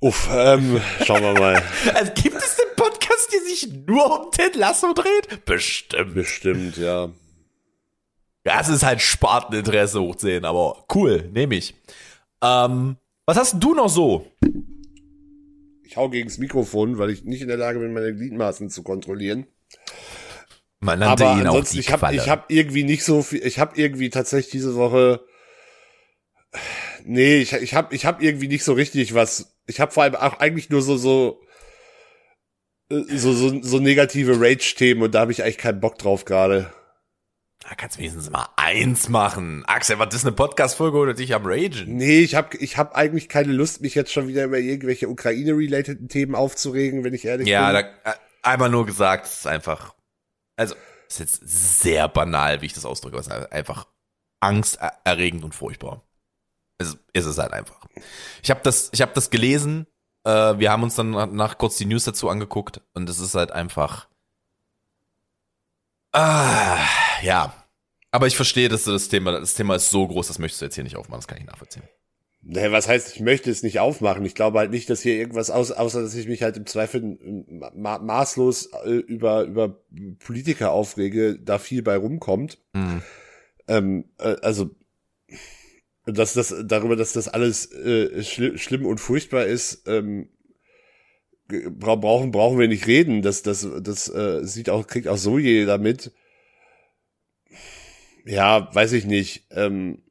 Uff, ähm, schauen wir mal. Also gibt es den Podcast, der sich nur um Ted Lasso dreht? Bestimmt. Bestimmt, ja. Das ist halt Sparteninteresse hochsehen, aber cool, nehme ich. Ähm, was hast du noch so? Ich hau gegens Mikrofon, weil ich nicht in der Lage bin, meine Gliedmaßen zu kontrollieren. Man nannte Aber ihn auch ansonsten, die ich habe ich hab irgendwie nicht so viel, ich habe irgendwie tatsächlich diese Woche, nee, ich, ich habe ich hab irgendwie nicht so richtig was, ich habe vor allem auch eigentlich nur so, so, äh, so, so, so negative Rage-Themen und da habe ich eigentlich keinen Bock drauf gerade. Da kannst du wenigstens mal eins machen. Axel, was ist eine Podcast-Folge oder dich am Ragen? Nee, ich habe ich hab eigentlich keine Lust, mich jetzt schon wieder über irgendwelche Ukraine-relateden Themen aufzuregen, wenn ich ehrlich Ja, bin. da, äh, einmal nur gesagt, es ist einfach, also, es ist jetzt sehr banal, wie ich das ausdrücke, aber es ist einfach angsterregend und furchtbar. Es ist es halt einfach. Ich habe das, ich habe das gelesen, äh, wir haben uns dann nach, nach kurz die News dazu angeguckt und es ist halt einfach, ah, ja. Aber ich verstehe, dass du das Thema, das Thema ist so groß, das möchtest du jetzt hier nicht aufmachen, das kann ich nachvollziehen. Naja, was heißt, ich möchte es nicht aufmachen? Ich glaube halt nicht, dass hier irgendwas aus, außer dass ich mich halt im Zweifel ma maßlos äh, über, über Politiker aufrege, da viel bei rumkommt. Hm. Ähm, äh, also, dass das, darüber, dass das alles äh, schli schlimm und furchtbar ist, ähm, bra brauchen, brauchen wir nicht reden. Das, das, das äh, sieht auch, kriegt auch so jeder mit. Ja, weiß ich nicht. Ähm,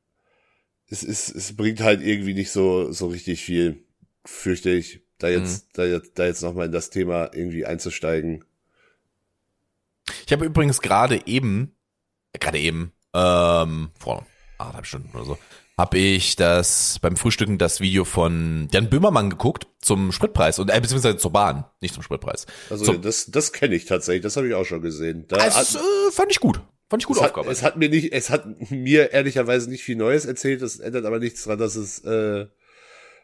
es ist, es bringt halt irgendwie nicht so, so richtig viel, fürchte ich, da jetzt, da jetzt, da jetzt nochmal in das Thema irgendwie einzusteigen. Ich habe übrigens gerade eben, äh, gerade eben, ähm, vor anderthalb Stunden oder so, habe ich das beim Frühstücken das Video von Jan Böhmermann geguckt zum Spritpreis und äh, beziehungsweise zur Bahn, nicht zum Spritpreis. Also So. das, das kenne ich tatsächlich, das habe ich auch schon gesehen. Da Also, äh, fand ich gut. Fand ich gut es, hat, es hat mir nicht, es hat mir ehrlicherweise nicht viel Neues erzählt, das ändert aber nichts dran, dass es, äh,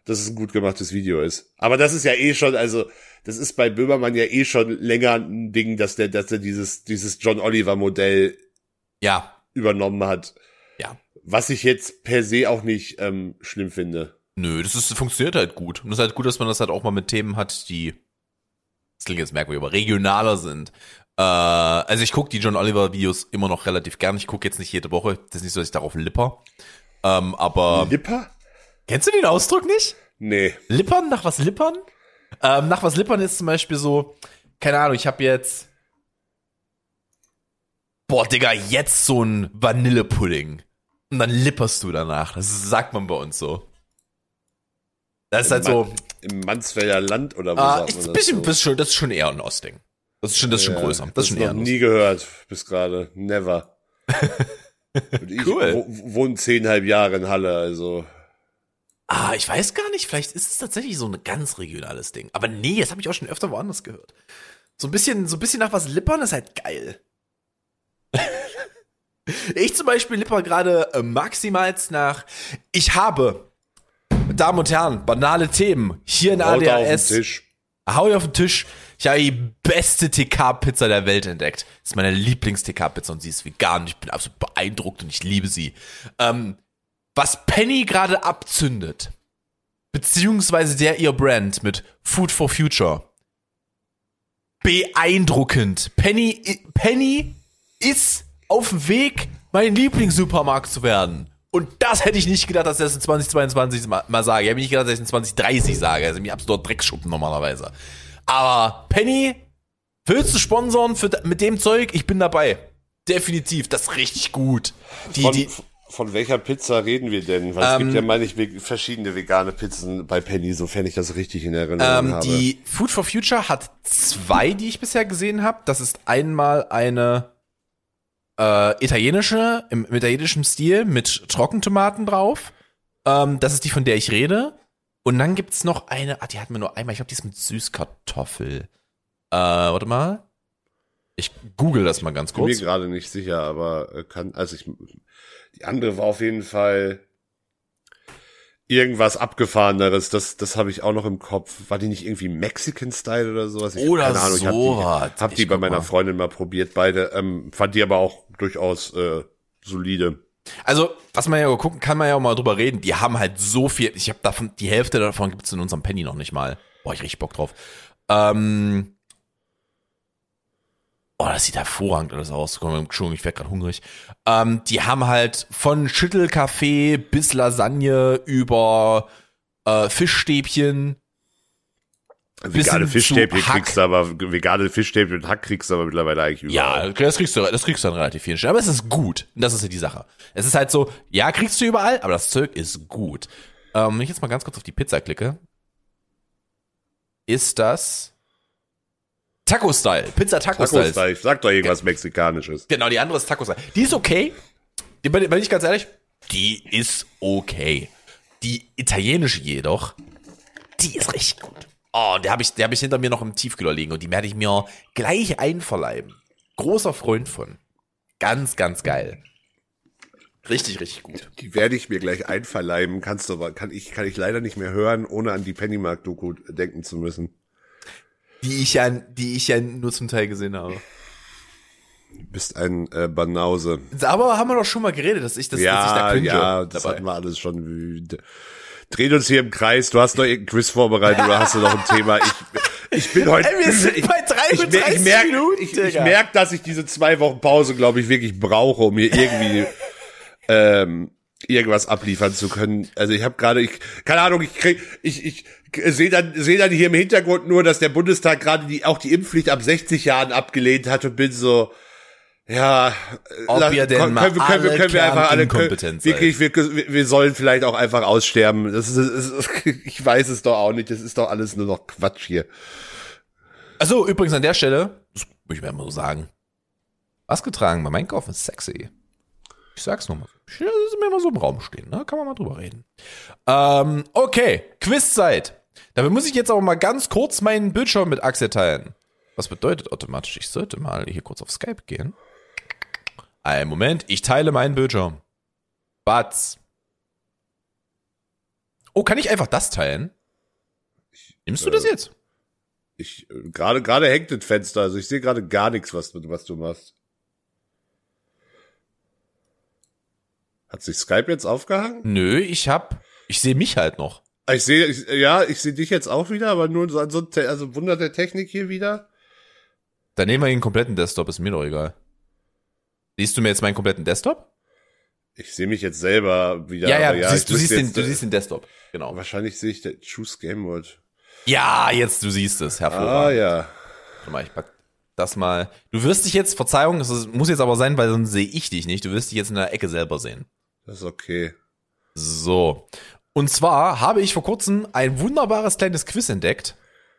dass es ein gut gemachtes Video ist. Aber das ist ja eh schon, also das ist bei Böhmermann ja eh schon länger ein Ding, dass der, dass er dieses, dieses John Oliver Modell ja, übernommen hat. ja. Was ich jetzt per se auch nicht ähm, schlimm finde. Nö, das ist, funktioniert halt gut. Und es ist halt gut, dass man das halt auch mal mit Themen hat, die, das klingt jetzt merkwürdig, aber regionaler sind. Äh, also ich gucke die John Oliver Videos immer noch relativ gern. Ich gucke jetzt nicht jede Woche. Das ist nicht so, dass ich darauf lipper. Ähm, aber Lipper? kennst du den Ausdruck nicht? Nee. Lippern? Nach was lippern? Ähm, nach was lippern ist zum Beispiel so, keine Ahnung, ich habe jetzt, boah, Digga, jetzt so ein Vanillepudding. Und dann lipperst du danach. Das sagt man bei uns so. Das ist halt so, Im Mansfelder Land oder wo ah, sagt man das bisschen, so? das ist schon, das ist schon eher ein Ostding. Das ist schon, das ist schon Ja, größer. Das ist schon eher noch nie gehört bis gerade. Never. Und ich Cool. wo, wohne zehnhalb Jahre in Halle, also. Ah, ich weiß gar nicht, vielleicht ist es tatsächlich so ein ganz regionales Ding. Aber nee, das habe ich auch schon öfter woanders gehört. So ein bisschen, so ein bisschen nach was lippern ist halt geil. ich zum Beispiel lipper gerade äh, maximalst nach, ich habe, Damen und Herren, banale Themen, hier in Haut auf den ADHS, Tisch. hau ich auf den Tisch, ich habe die beste TK-Pizza der Welt entdeckt. Das ist meine Lieblings-TK-Pizza und sie ist vegan. Ich bin absolut beeindruckt und ich liebe sie. Ähm, was Penny gerade abzündet, beziehungsweise der ihr Brand mit Food for Future, beeindruckend. Penny, Penny ist auf dem Weg, mein Lieblingssupermarkt zu werden. Und das hätte ich nicht gedacht, dass ich das in 2022 mal, mal sage. Ich hätte nicht gedacht, dass ich in 2030 sage. Also mir absoluter Dreckschuppen normalerweise. Aber Penny, willst du sponsern für, mit dem Zeug? Ich bin dabei. Definitiv, das ist richtig gut. Die, Von, die, von welcher Pizza reden wir denn? Weil es Ähm, gibt ja, meine ich, ve- verschiedene vegane Pizzen bei Penny, sofern ich das richtig in Erinnerung Ähm, habe. die Food for Future hat zwei, die ich bisher gesehen habe. Das ist einmal eine äh, italienische, im, im italienischen Stil mit Trockentomaten drauf. Ähm, das ist die, von der ich rede. Und dann gibt's noch eine, ah, die hatten wir nur einmal, ich glaube, die ist mit Süßkartoffel. Äh, warte mal. Ich google das mal ganz bin mir kurz. gerade nicht sicher, aber äh, kann, also ich, die andere war auf jeden Fall irgendwas abgefahreneres, das, das habe ich auch noch im Kopf. War die nicht irgendwie Mexican-Style oder sowas? Ich, Oder keine Ahnung, ich sowas. hab die, hab die bei meiner mal. Freundin mal probiert, beide, ähm, fand die aber auch durchaus äh, solide. Also, was man ja gucken kann, man ja auch mal drüber reden. Die haben halt so viel. Ich habe davon, die Hälfte davon gibt's in unserem Penny noch nicht mal. Boah, ich richtig Bock drauf. Ähm, oh, das sieht hervorragend alles aus. Komm, Entschuldigung, ich werd gerade hungrig. Ähm, die haben halt von Schüttelkaffee bis Lasagne über äh, Fischstäbchen. Bis Vegane Fischstäbchen kriegst du aber, vegane Fischstäbchen und Hack kriegst du aber mittlerweile eigentlich überall. Ja, das kriegst du, das kriegst du an relativ Stellen. Aber es ist gut. Das ist ja die Sache. Es ist halt so, ja, kriegst du überall, aber das Zeug ist gut. Ähm, wenn ich jetzt mal ganz kurz auf die Pizza klicke, ist das Taco-Style. Pizza Taco-Style. Taco-Style, ich sag doch irgendwas Mexikanisches. Genau, die andere ist Taco-Style. Die ist okay. Die, bin, bin ich ganz ehrlich, die ist okay. Die italienische jedoch, die ist richtig gut. Oh, der habe ich, der hab ich hinter mir noch im Tiefkühler liegen und die werde ich mir gleich einverleiben. Großer Freund von. Ganz, ganz geil. Richtig, richtig gut. Die werde ich mir gleich einverleiben, kannst du aber, kann ich, kann ich leider nicht mehr hören, ohne an die Pennymark-Doku denken zu müssen. Die ich ja, die ich ja nur zum Teil gesehen habe. Du bist ein äh, Banause. Aber haben wir doch schon mal geredet, dass ich das, dass ich da ja, cringe ja, das dabei. hatten wir alles schon. Dreht uns hier im Kreis. Du hast noch irgendein Quiz vorbereitet oder hast du noch ein Thema? Ich, ich bin heute. Ey, wir sind ich, bei ich, 33 mer- ich merk, Minuten, ich, ich Digga. merk, dass ich diese zwei Wochen Pause, glaube ich, wirklich brauche, um mir irgendwie ähm, irgendwas abliefern zu können. Also ich habe gerade, ich keine Ahnung, ich krieg, ich ich sehe dann sehe dann hier im Hintergrund nur, dass der Bundestag gerade die auch die Impfpflicht ab 60 Jahren abgelehnt hat und bin so ja, Ob la- ihr denn können, mal können, wir- können, wir- alle können wir einfach alle können, wirklich wir, wir, wir sollen vielleicht auch einfach aussterben. Das ist, ist ich weiß es doch auch nicht, das ist doch alles nur noch Quatsch hier. Also übrigens an der Stelle, das muss ich mir mal so sagen, was getragen beim Einkaufen ist sexy. Ich sag's nochmal. Das ist mir mal so im Raum stehen, ne? Kann man mal drüber reden. Ähm, okay, Quizzeit. Dafür muss ich jetzt aber mal ganz kurz meinen Bildschirm mit Axel teilen. Was bedeutet automatisch, ich sollte mal hier kurz auf Skype gehen. Einen Moment, ich teile meinen Bildschirm. Batz. Oh, kann ich einfach das teilen? Nimmst du das jetzt? Ich äh, gerade gerade hängt das Fenster, also ich sehe gerade gar nichts, was du- was du machst. Hat sich Skype jetzt aufgehangen? Nö, ich hab, ich sehe mich halt noch. Ah, Ich sehe, ja, ich sehe dich jetzt auch wieder, aber nur so, so also Wunder der Technik hier wieder. Dann nehmen wir den kompletten Desktop, ist mir doch egal. Siehst du mir jetzt meinen kompletten Desktop? Ich sehe mich jetzt selber wieder. Ja, ja, du, siehst, du, siehst den, jetzt, du siehst den Desktop. Genau. Wahrscheinlich sehe ich der Choose Game World. Ja, jetzt, du siehst es, Ah hervorragend. ja. Warte mal, ich pack das mal. Du wirst dich jetzt, Verzeihung, das muss jetzt aber sein, weil sonst sehe ich dich nicht. Du wirst dich jetzt in der Ecke selber sehen. Das ist okay. So. Und zwar habe ich vor kurzem ein wunderbares kleines Quiz entdeckt.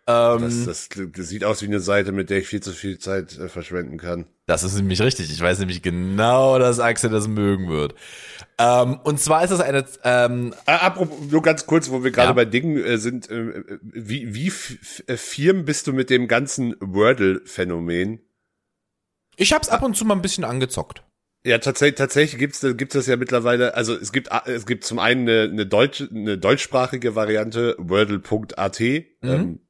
Das, Ähm, das, das sieht aus wie eine Seite, mit der ich viel zu viel Zeit äh, verschwenden kann. das ist nämlich richtig. Ich weiß nämlich genau, dass Axel das mögen wird. Ähm, und zwar ist das eine, ähm, Äh, apropos, nur ganz kurz, wo wir gerade Ja. bei Dingen äh, sind, äh, wie, wie äh, firm bist du mit dem ganzen Wordle-Phänomen? ich hab's ab und zu mal ein bisschen angezockt. Ja, tatsächlich, tatsächlich gibt's gibt's das ja mittlerweile, also es gibt, es gibt zum einen eine, eine, deutsche, eine deutschsprachige Variante, wordle.at, ähm,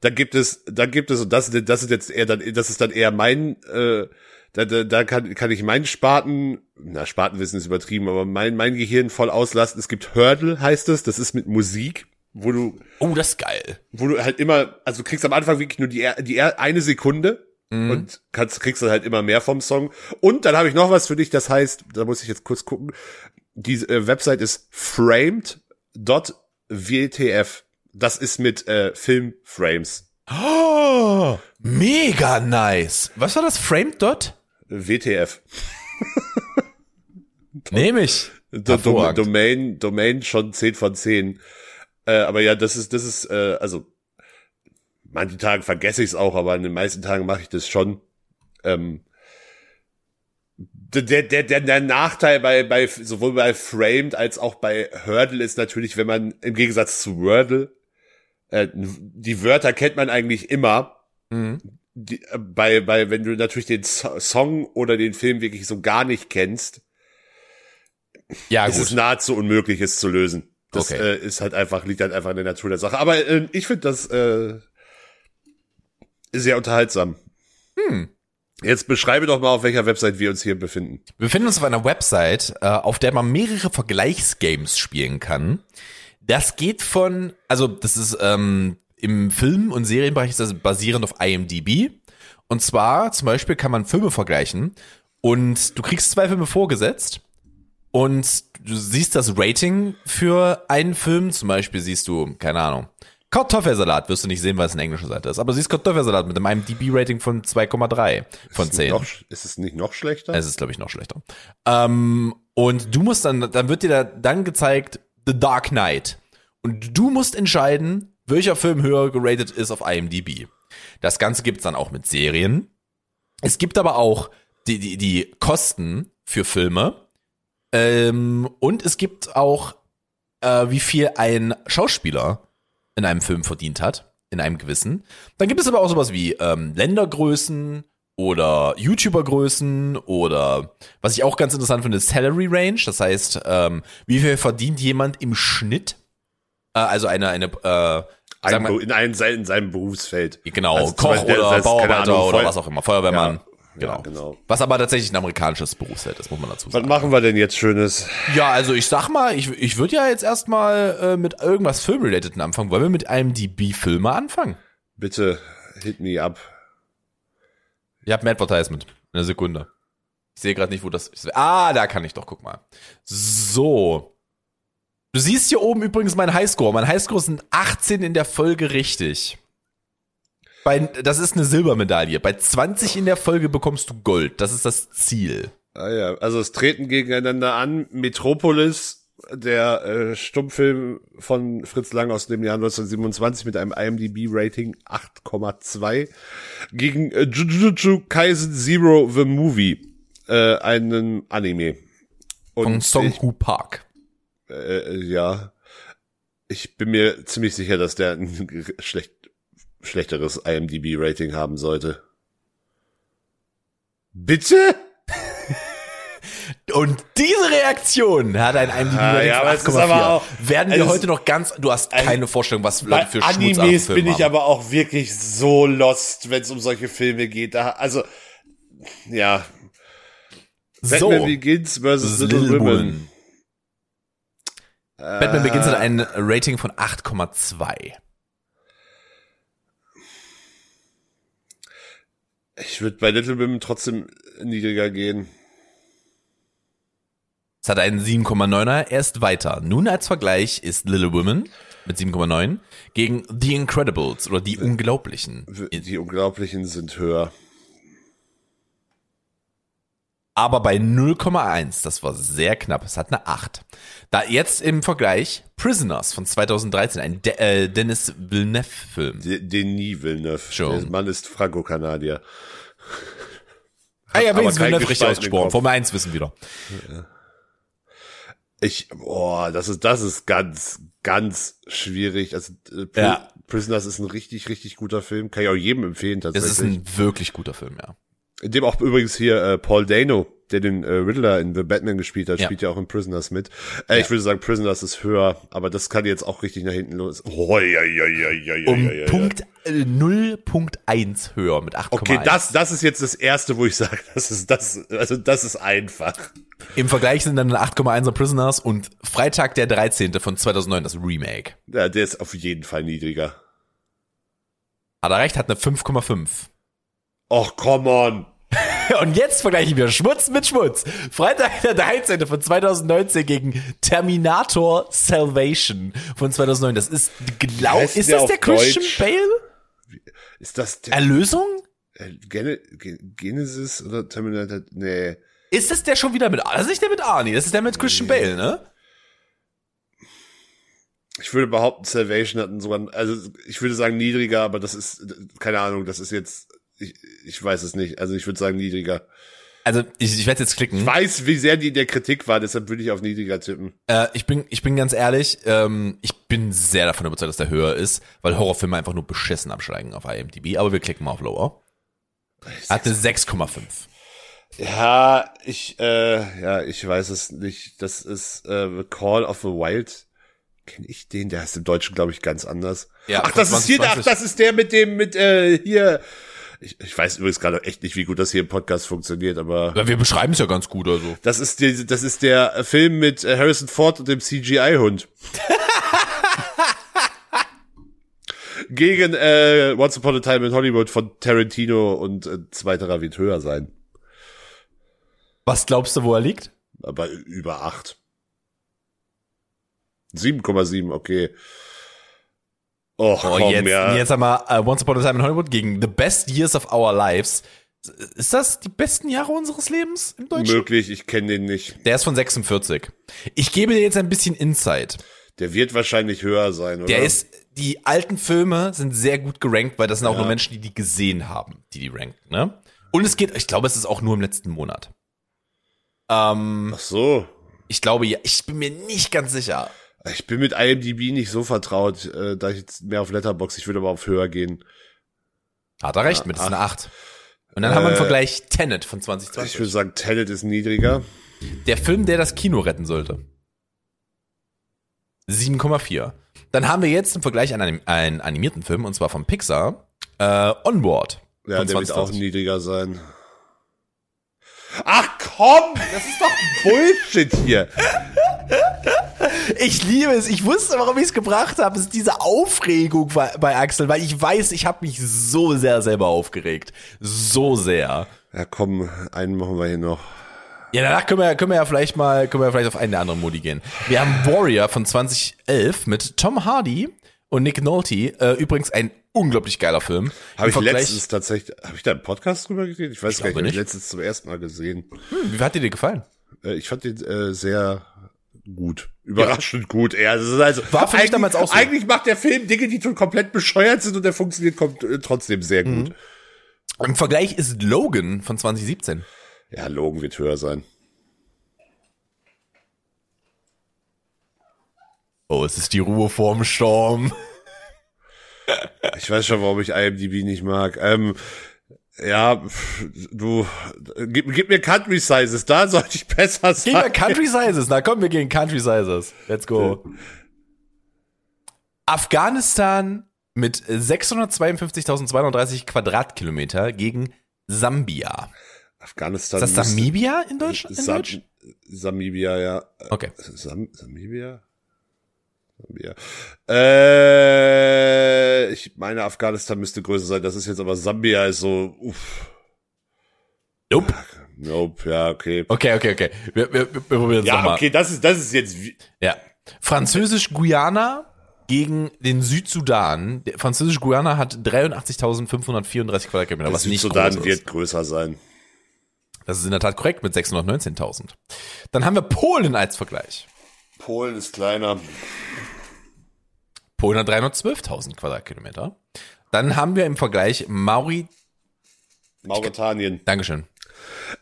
da gibt es, da gibt es, und das, das ist jetzt eher dann, das ist dann eher mein, äh, da, da, da kann, kann ich meinen Spaten, na, Spatenwissen ist übertrieben, aber mein, mein Gehirn voll auslasten. Es gibt Hurdle, heißt es, das ist mit Musik, wo du, Oh, das ist geil. wo du halt immer, also du kriegst am Anfang wirklich nur die, die eine Sekunde und kannst, kriegst dann halt immer mehr vom Song. Und dann habe ich noch was für dich, das heißt, da muss ich jetzt kurz gucken, die äh, Website ist framed.wtf. Das ist mit äh, Filmframes. Oh, mega nice. Was war das? Framed Dot? WTF. Nehme ich. Do. Domain, Domain schon 10 von 10. Äh, aber ja, das ist, das ist, äh, also manche Tage vergesse ich es auch, aber an den meisten Tagen mache ich das schon. Ähm, der, der, der, der Nachteil bei, bei sowohl bei Framed als auch bei Hurdle ist natürlich, wenn man im Gegensatz zu Wordle äh, die Wörter kennt man eigentlich immer. Mhm. Die, äh, bei, bei, wenn du natürlich den So- Song oder den Film wirklich so gar nicht kennst, Ja, es ist gut. nahezu unmöglich, es zu lösen. Das Okay. äh, ist halt einfach, liegt halt einfach in der Natur der Sache. Aber äh, ich finde das äh, sehr unterhaltsam. Hm. Jetzt beschreibe doch mal, auf welcher Website wir uns hier befinden. Wir befinden uns auf einer Website, äh, auf der man mehrere Vergleichsgames spielen kann. Das geht von, also das ist ähm, im Film- und Serienbereich ist das basierend auf IMDb. Und zwar zum Beispiel kann man Filme vergleichen und du kriegst zwei Filme vorgesetzt und du siehst das Rating für einen Film. Zum Beispiel siehst du, keine Ahnung, Kartoffelsalat wirst du nicht sehen, weil es eine englische Seite ist. Aber du siehst Kartoffelsalat mit einem IMDb-Rating von 2,3 von Ist 10. Noch, ist es nicht noch schlechter? Es ist, glaube ich, noch schlechter. Ähm, und du musst dann, dann wird dir da dann gezeigt The Dark Knight. Und du musst entscheiden, welcher Film höher geratet ist auf IMDb. Das Ganze gibt's dann auch mit Serien. Es gibt aber auch die, die, die Kosten für Filme. Ähm, und es gibt auch, äh, wie viel ein Schauspieler in einem Film verdient hat, in einem gewissen. Dann gibt es aber auch sowas wie ähm, Ländergrößen oder YouTubergrößen oder was ich auch ganz interessant finde, Salary Range. Das heißt, ähm, wie viel verdient jemand im Schnitt? Äh, also eine, eine äh, Ein, wir, in, einem, in seinem Berufsfeld. genau, Also Koch Beispiel, oder das heißt, keine Bauarbeiter Ahnung, oder was auch immer, Feuerwehrmann. Ja, genau. ja, genau. Was aber tatsächlich ein amerikanisches Berufsfeld ist, muss man dazu Was sagen. machen wir denn jetzt Schönes? Ja, also ich sag mal, ich, ich würde ja jetzt erstmal äh, mit irgendwas Filmrelateden anfangen. Wollen wir mit einem DB-Filme anfangen? Bitte, hit me up. Ich habe ein Advertisement. Eine Sekunde. Ich sehe gerade nicht, wo das ist. Ah, da kann ich doch, guck mal. So. Du siehst hier oben übrigens mein Highscore. Mein Highscore sind 18 in der Folge richtig. Bei, das ist eine Silbermedaille. Bei 20 in der Folge bekommst du Gold. Das ist das Ziel. Ah ja, also es treten gegeneinander an Metropolis, der äh, Stummfilm von Fritz Lang aus dem Jahr 1927 mit einem IMDb-Rating 8,2 gegen äh, Jujutsu Kaisen Zero the Movie, äh, einen Anime. Von Und Song ich, Hu Park. äh, ja, ich bin mir ziemlich sicher, dass der ein schlecht, schlechteres IMDb-Rating haben sollte. Bitte? Und diese Reaktion hat ein IMDb Ah, Rating ja, aber es von ist aber 8,4. auch- Werden wir heute noch ganz, du hast keine Vorstellung, was Leute für Animes bin ich haben. aber auch wirklich so lost, wenn es um solche Filme geht. Da, also, ja. So. Batman Begins versus Little, Little Women. Women. Batman Begins hat ein Rating von 8,2. Ich würde bei Little Women trotzdem niedriger gehen. Es hat einen 7,9er, erst weiter. Nun als Vergleich ist Little Women mit 7,9 gegen The Incredibles oder Die Unglaublichen. Die Unglaublichen sind höher. Aber bei 0,1. Das war sehr knapp. Es hat eine 8. Da jetzt im Vergleich Prisoners von 2013, ein De äh, Dennis Villeneuve-Film. De- Denis Villeneuve. Schon. Der Mann ist Franco-Kanadier. Ah ja, aber wenigstens Villeneuve richtig ausgesprochen. Formel 1 wissen wieder. Ich, boah, das ist, das ist ganz, ganz schwierig. Also, äh, Pri Ja. Prisoners ist ein richtig, richtig guter Film. Kann ich auch jedem empfehlen, Das tatsächlich. ist ein wirklich guter Film, ja. In dem auch übrigens hier äh, Paul Dano, der den äh, Riddler in The Batman gespielt hat, Ja. spielt ja auch in Prisoners mit. Äh, Ich würde sagen, Prisoners ist höher, aber das kann jetzt auch richtig nach hinten los. Oh, ja, ja, ja, ja, ja, Um ja, ja, Punkt äh, 0.1 höher mit 8,1. Okay, das, das ist jetzt das erste, wo ich sage, das ist das, also das ist einfach. Im Vergleich sind dann eine 8,1er Prisoners und Freitag der 13. von 2009 das Remake. Ja, der ist auf jeden Fall niedriger. Hat er recht, hat eine 5,5. Och, come on. Und jetzt vergleichen wir Schmutz mit Schmutz. Freitag der 13. von 2019 gegen Terminator Salvation von 2009. Das ist, glaub, ist der das der Christian Deutsch? Bale? Ist das der Erlösung? äh, Gene, Ge- Genesis oder Terminator? Nee. Ist das der schon wieder mit, das ist nicht der mit Arnie, das ist der mit Christian Bale, ne? Ich würde behaupten, Salvation hatten sogar, also ich würde sagen niedriger, aber das ist, keine Ahnung, das ist jetzt, ich, ich weiß es nicht. Also ich würde sagen niedriger. Also, ich, ich werde jetzt klicken. Ich weiß, wie sehr die in der Kritik war, deshalb würde ich auf niedriger tippen. Äh, ich bin, ich bin ganz ehrlich, ähm, ich bin sehr davon überzeugt, dass der höher ist, weil Horrorfilme einfach nur beschissen absteigen auf IMDb, aber wir klicken mal auf Lower. Hat eine 6,5. Ja, ich, äh, ja, ich weiß es nicht. Das ist äh, The Call of the Wild. Kenn ich den? Der heißt im Deutschen, glaube ich, ganz anders. Ja, ach, das ist hier, ach, 2020. das ist der mit dem, mit, äh, hier. Ich, ich weiß übrigens gerade echt nicht, wie gut das hier im Podcast funktioniert, aber Ja, wir beschreiben es ja ganz gut, also. das ist die, das ist der Film mit äh, Harrison Ford und dem CGI-Hund. Gegen äh, Once Upon a Time in Hollywood von Tarantino und äh, zweiterer wird höher sein. Was glaubst du, wo er liegt? Aber über acht. 7,7, okay. Och, Oh, komm, jetzt, ja. jetzt haben wir uh, Once Upon a Time in Hollywood gegen The Best Years of Our Lives. Ist das die besten Jahre unseres Lebens im Deutschen? Möglich, ich kenne den nicht. Der ist von 46. Ich gebe dir jetzt ein bisschen Insight. Der wird wahrscheinlich höher sein, oder? Der ist, die alten Filme sind sehr gut gerankt, weil das sind auch Ja. nur Menschen, die die gesehen haben, die die ranken, ne? Und es geht, ich glaube, es ist auch nur im letzten Monat. Ähm, Ach so. ich glaube, ja, ich bin mir nicht ganz sicher. Ich bin mit IMDb nicht so vertraut, äh, da ich jetzt mehr auf Letterbox, ich würde aber auf höher gehen. Hat er recht, Ja, mit das ist eine 8. Und dann haben wir im Äh, Vergleich Tenet von Ich würde 2020. sagen, Tenet ist niedriger. Der Film, der das Kino retten sollte. 7,4. Dann haben wir jetzt im Vergleich einen, einen animierten Film, und zwar von Pixar, äh, Onboard. Ja, der wird auch 2020. niedriger sein. Ach komm, das ist doch Bullshit hier. Ich liebe es. Ich wusste, warum ich es gebracht habe. Es ist diese Aufregung bei, bei Axel, weil ich weiß, ich habe mich so sehr selber aufgeregt. So sehr. Ja, komm, einen machen wir hier noch. Ja, danach können wir, können wir ja vielleicht mal, können wir ja vielleicht auf einen der anderen Modi gehen. Wir haben Warrior von 2011 mit Tom Hardy und Nick Nolte. Äh, übrigens ein unglaublich geiler Film. Habe ich Vergleich- letztens tatsächlich, habe ich da einen Podcast drüber geredet? Ich weiß gar nicht, ich nicht. letztens zum ersten Mal gesehen. Hm, wie hat dir dir gefallen? Äh, ich fand den äh, sehr gut. Überraschend gut. Ja, das ist also, War für mich eigentlich- damals auch so. Eigentlich macht der Film Dinge, die schon komplett bescheuert sind und der funktioniert kommt, äh, trotzdem sehr Mhm. gut. Im Vergleich ist Logan von 2017. Ja, Logan wird höher sein. Oh, es ist die Ruhe vorm Sturm. Ich weiß schon, warum ich IMDb nicht mag. Ähm, ja, du, gib, gib mir Country Sizes, da sollte ich besser sein. Gehen wir Country Sizes. Na komm, wir gehen Country Sizes. Let's go. Afghanistan mit 652.230 Quadratkilometer gegen Sambia. Afghanistan. Ist das Namibia in Deutschland? In Sam Deutsch? Samibia, ja. Okay. Sam Samibia? Sambia. Äh, ich meine, Afghanistan müsste größer sein. Das ist jetzt aber Sambia ist so, uff. Nope. Nope, ja, okay. Okay, okay, okay. Wir, wir, wir probieren es Ja, nochmal. okay, das ist, das ist jetzt, Ja. Französisch-Guyana gegen den Südsudan. Der Französisch-Guyana hat 83.534 Quadratkilometer, was nicht groß Südsudan wird größer sein. Das ist in der Tat korrekt mit 619.000. Dann haben wir Polen als Vergleich. Polen ist kleiner. Polen hat 312.000 Quadratkilometer. Dann haben wir im Vergleich Mauri. Mauretanien. Dankeschön.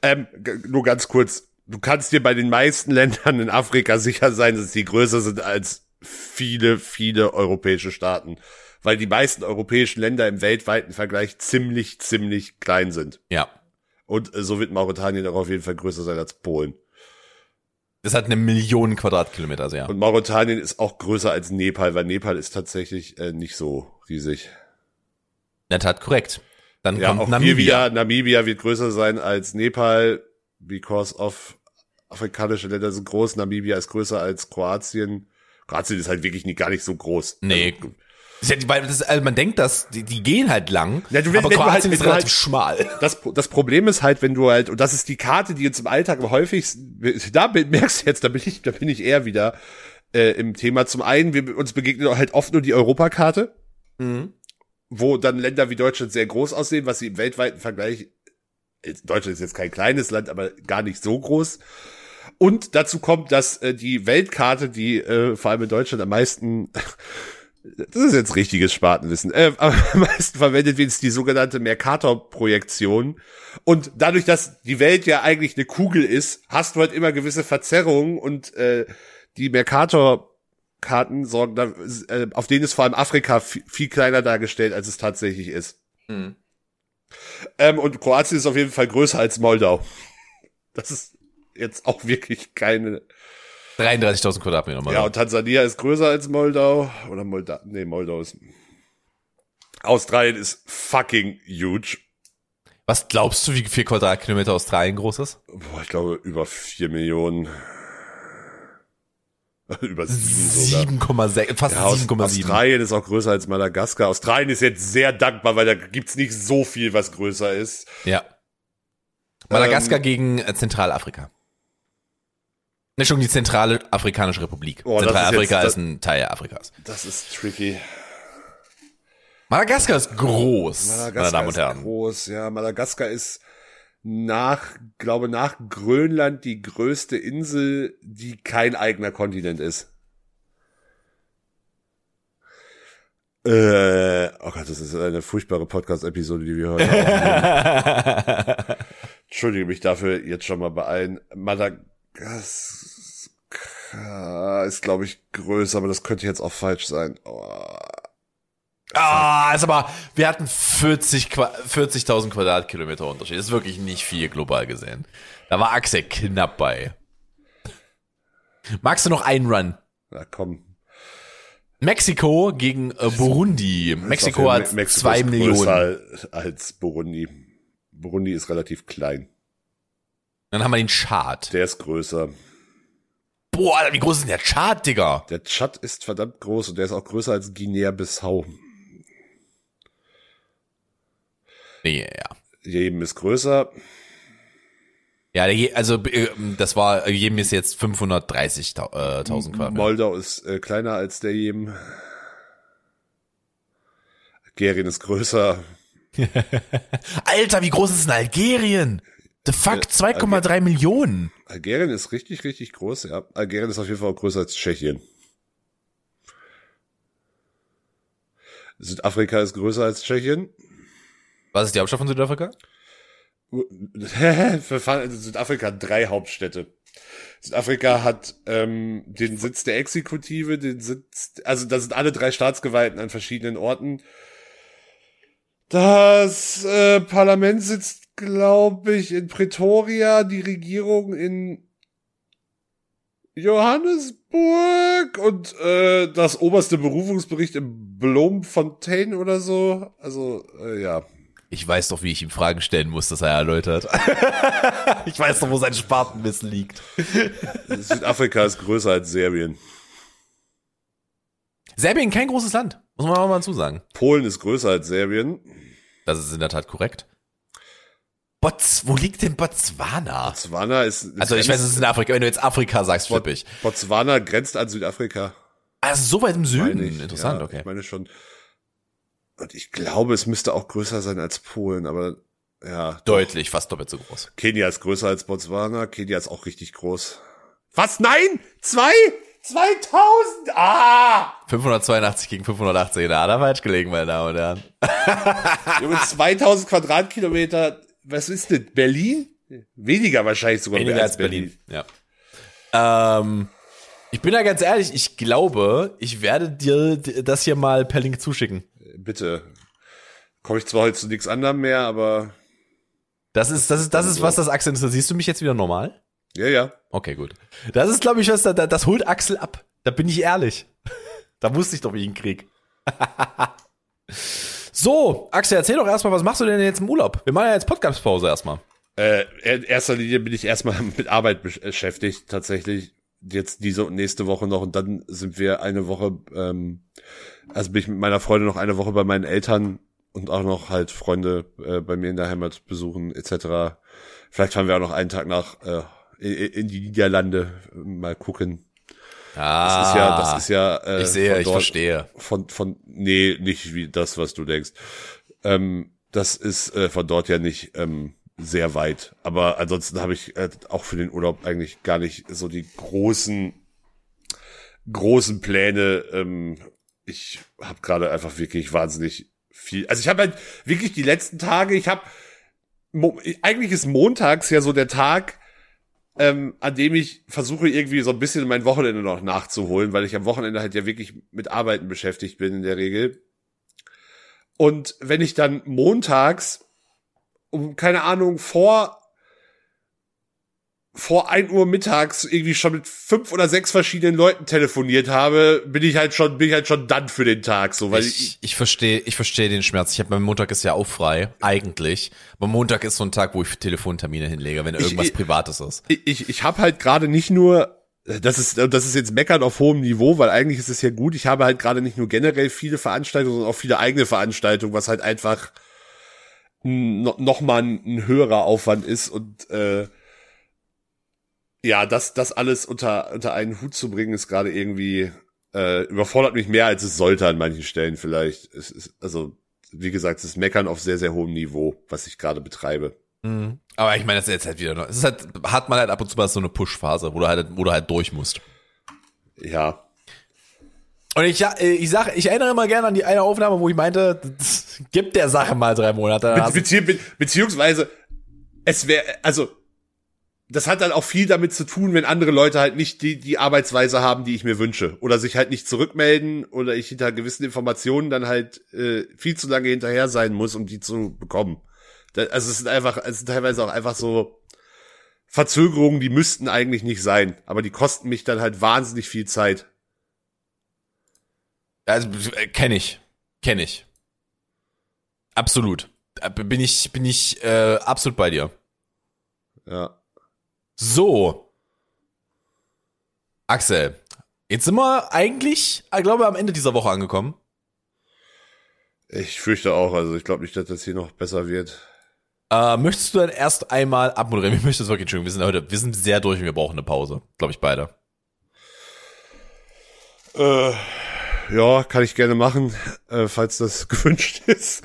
Ähm, nur ganz kurz. Du kannst dir bei den meisten Ländern in Afrika sicher sein, dass die größer sind als viele, viele europäische Staaten. Weil die meisten europäischen Länder im weltweiten Vergleich ziemlich, ziemlich klein sind. Ja. Und äh, so wird Mauretanien auch auf jeden Fall größer sein als Polen. Das hat eine Million Quadratkilometer, also ja. Und Mauretanien ist auch größer als Nepal, weil Nepal ist tatsächlich äh, nicht so riesig. In der Tat korrekt. Dann Ja, kommt auch Namibia. wieder, Namibia wird größer sein als Nepal, because of afrikanische Länder sind groß. Namibia ist größer als Kroatien. Kroatien ist halt wirklich nie, gar nicht so groß. Nee. Also, ja, weil das, also man denkt, dass die, die gehen halt lang, Ja, du, wenn- aber wenn Kroatien halt- ist relativ halt- schmal. das, das Problem ist halt, wenn du halt, und das ist die Karte, die uns im Alltag am häufigsten, da merkst du jetzt, da bin ich, da bin ich eher wieder äh, im Thema. Zum einen, wir, uns begegnet halt oft nur die Europakarte, wo dann Länder wie Deutschland sehr groß aussehen, was sie im weltweiten Vergleich, jetzt- Deutschland ist jetzt kein kleines Land, aber gar nicht so groß. Und dazu kommt, dass äh, die Weltkarte, die äh, vor allem in Deutschland am meisten das ist jetzt richtiges Spatenwissen. Äh, am meisten verwendet wird die sogenannte Mercator-Projektion. Und dadurch, dass die Welt ja eigentlich eine Kugel ist, hast du halt immer gewisse Verzerrungen und äh, die Mercator-Karten sorgen da, äh, auf denen ist vor allem Afrika viel, viel kleiner dargestellt, als es tatsächlich ist. Mhm. Ähm, und Kroatien ist auf jeden Fall größer als Moldau. Das ist jetzt auch wirklich keine 33.000 Quadratmeter. Mal ja, und Tansania ist größer als Moldau. Oder Moldau. Nee, Moldau ist. Australien ist fucking huge. Was glaubst du, wie viel Quadratkilometer Australien groß ist? Boah, ich glaube, über vier Millionen. über sieben sogar. 7,6, fast Ja, Aus- 7,7. Australien ist auch größer als Madagaskar. Australien ist jetzt sehr dankbar, weil da gibt's nicht so viel, was größer ist. Ja. Madagaskar Ähm, gegen äh, Zentralafrika. Ne, schon die Zentrale Afrikanische Republik. Oh, ist Zentralafrika jetzt- ist, ein Teil Afrikas. Das ist tricky. Madagaskar ist groß, meine Madagaskar Damen und ist Herren. groß. Ja, Madagaskar ist nach, glaube nach Grönland die größte Insel, die kein eigener Kontinent ist. Äh, oh Gott, das ist eine furchtbare Podcast-Episode, die wir heute aufnehmen. Entschuldige mich dafür jetzt schon mal bei allen. Madagaskar ist, glaube ich, größer, aber das könnte jetzt auch falsch sein. Oh. Ah, ist aber, wir hatten 40 Qua- 40.000 Quadratkilometer Unterschied. Das ist wirklich nicht viel global gesehen. Da war Axel knapp bei. Magst du noch einen Run? Na komm, Mexiko gegen äh, Burundi. Mexiko hat Fall- Mexiko zwei ist Millionen. größer als Burundi. Burundi ist relativ klein. Dann haben wir den Chad. Der ist größer. Boah, Alter, wie groß ist denn der Chad, Digga? Der Tschad ist verdammt groß und der ist auch größer als Guinea-Bissau. Nee, ja. Jedem ist größer. Ja, also äh, das war, jedem ist jetzt 530.000 äh, 1000 Quadratmeter. Moldau ist äh, kleiner als der jedem. Algerien ist größer. Alter, wie groß ist denn Algerien? The fuck, 2,3 Millionen. Algerien ist richtig, richtig groß, ja. Algerien ist auf jeden Fall auch größer als Tschechien. Südafrika ist größer als Tschechien. Was ist die Hauptstadt von Südafrika? Südafrika hat drei Hauptstädte. Südafrika hat ähm, den Sitz der Exekutive, den Sitz, also da sind alle drei Staatsgewalten an verschiedenen Orten. Das äh, Parlament sitzt, glaube ich, in Pretoria, die Regierung in Johannesburg und äh, das oberste Berufungsbericht in Bloemfontein oder so. Also, äh, ja. Ich weiß doch, wie ich ihm Fragen stellen muss, dass er erläutert. ich weiß doch, wo sein Spatenwissen liegt. Südafrika ist größer als Serbien. Serbien kein großes Land, muss man auch mal dazu sagen. Polen ist größer als Serbien. Das ist in der Tat korrekt. Bots, wo liegt denn Botswana? Botswana ist. Also ich weiß, es ist in Afrika. Wenn du jetzt Afrika sagst, flipp ich. Botswana grenzt an Südafrika. Also so weit im Süden. ich. Interessant, ja, okay. Ich meine schon. Und ich glaube, es müsste auch größer sein als Polen, aber Ja, Deutlich, fast doppelt so groß. Kenia ist größer als Botswana. Kenia ist auch richtig groß. Was? Nein? Zwei? 2000? Ah! 582 gegen 518, da hat er falsch gelegen, meine Damen und Herren. Junge, 2000 Quadratkilometer. Was ist das? Berlin? Weniger wahrscheinlich sogar Weniger als Berlin. Ja. Ähm, ich bin da ganz ehrlich, ich glaube, ich werde dir das hier mal per Link zuschicken. Bitte. Komme ich zwar heute zu nichts anderem mehr, aber Das ist, das ist, das ist, was das Axel ist. Siehst du mich jetzt wieder normal? ja, ja. Okay, gut. Das ist, glaube ich, was da, das holt Axel ab. Da bin ich ehrlich. da wusste ich doch, wie ich ihn krieg. so, Axel, erzähl doch erstmal, was machst du denn jetzt im Urlaub? Wir machen ja jetzt Podcast-Pause erstmal. Äh, in erster Linie bin ich erstmal mit Arbeit besch- beschäftigt, tatsächlich. Jetzt diese und nächste Woche noch und dann sind wir eine Woche, ähm, also bin ich mit meiner Freundin noch eine Woche bei meinen Eltern und auch noch halt Freunde äh, bei mir in der Heimat besuchen, etc. Vielleicht fahren wir auch noch einen Tag nach äh, in, in die Niederlande, mal gucken. Ah, Das ist ja, das ist ja. Äh, ich sehe, von ich dort- verstehe. Von, von, nee, nicht wie das, was du denkst. Ähm, das ist äh, von dort ja nicht ähm, sehr weit. Aber ansonsten habe ich äh, auch für den Urlaub eigentlich gar nicht so die großen, großen Pläne. Ähm, ich habe gerade einfach wirklich wahnsinnig viel. Also ich habe halt wirklich die letzten Tage, ich habe eigentlich ist montags ja so der Tag, ähm, an dem ich versuche irgendwie so ein bisschen mein Wochenende noch nachzuholen, weil ich am Wochenende halt ja wirklich mit Arbeiten beschäftigt bin in der Regel. Und wenn ich dann montags um, keine Ahnung, vor vor ein Uhr mittags irgendwie schon mit fünf oder sechs verschiedenen Leuten telefoniert habe, bin ich halt schon, bin ich halt schon dann für den Tag, so, weil ich, Ich, verstehe, ich verstehe den Schmerz. Ich habe mein Montag ist ja auch frei, eigentlich. Aber Montag ist so ein Tag, wo ich Telefontermine hinlege, wenn irgendwas ich- Privates ist. ich, ich, ich habe halt gerade nicht nur, das ist, das ist jetzt meckern auf hohem Niveau, weil eigentlich ist es ja gut. Ich habe halt gerade nicht nur generell viele Veranstaltungen, sondern auch viele eigene Veranstaltungen, was halt einfach no, noch mal ein, ein höherer Aufwand ist und äh, ja, das, das alles unter, unter einen Hut zu bringen, ist gerade irgendwie äh, überfordert mich mehr, als es sollte an manchen Stellen vielleicht. Es ist, also, wie gesagt, es ist Meckern auf sehr, sehr hohem Niveau, was ich gerade betreibe. Mhm. Aber ich meine, das ist jetzt halt wieder noch. Es ist halt, hat man halt ab und zu mal so eine Push-Phase, wo du halt, wo du halt durch musst. Ja, Und ich, ich sag, ich erinnere immer gerne an die eine Aufnahme, wo ich meinte, gibt der Sache mal drei Monate. Bezieh be beziehungsweise, es wäre, also, das hat dann auch viel damit zu tun, wenn andere Leute halt nicht die, die Arbeitsweise haben, die ich mir wünsche. Oder sich halt nicht zurückmelden oder ich hinter gewissen Informationen dann halt äh, viel zu lange hinterher sein muss, um die zu bekommen. Da, also es sind einfach, es sind teilweise auch einfach so Verzögerungen, die müssten eigentlich nicht sein, aber die kosten mich dann halt wahnsinnig viel Zeit. Also äh, kenne ich, kenne ich. Absolut. Äh, Bin ich, bin ich äh, absolut bei dir. Ja. So. Axel, jetzt sind wir eigentlich, ich glaube, am Ende dieser Woche angekommen. Ich fürchte auch, also ich glaube nicht, dass das hier noch besser wird. Äh, möchtest du dann erst einmal abmoderieren? Ich möchte es wirklich, Entschuldigung, wir sind heute, wir sind sehr durch und wir brauchen eine Pause. Glaube ich beide. Äh, ja, kann ich gerne machen, äh, falls das gewünscht ist.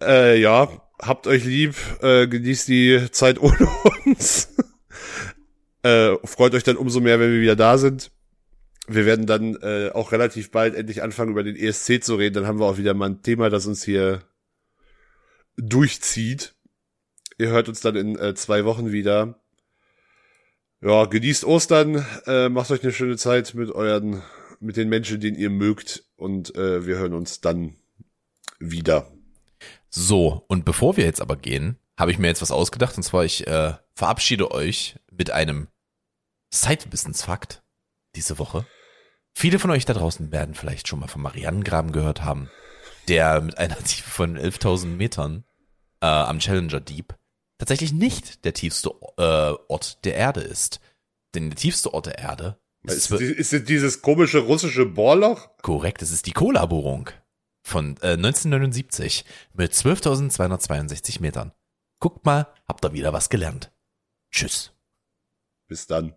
Äh, ja, habt euch lieb, äh, genießt die Zeit ohne uns. Äh, freut euch dann umso mehr, wenn wir wieder da sind. Wir werden dann äh, auch relativ bald endlich anfangen, über den ESC zu reden. Dann haben wir auch wieder mal ein Thema, das uns hier durchzieht. Ihr hört uns dann in äh, zwei Wochen wieder. Ja, genießt Ostern, äh, macht euch eine schöne Zeit mit euren, mit den Menschen, den ihr mögt und äh, wir hören uns dann wieder. So, und bevor wir jetzt aber gehen, habe ich mir jetzt was ausgedacht, und zwar ich äh, verabschiede euch mit einem Zeitwissensfakt diese Woche. Viele von euch da draußen werden vielleicht schon mal vom Marianengraben gehört haben, der mit einer Tiefe von 11.000 Metern äh, am Challenger Deep tatsächlich nicht der tiefste äh, Ort der Erde ist. Denn der tiefste Ort der Erde Ist, ist es dieses komische russische Bohrloch? Korrekt, es ist die Kola-Bohrung von äh, 1979 mit 12.262 Metern. Guckt mal, habt ihr wieder was gelernt. Tschüss. Bis dann.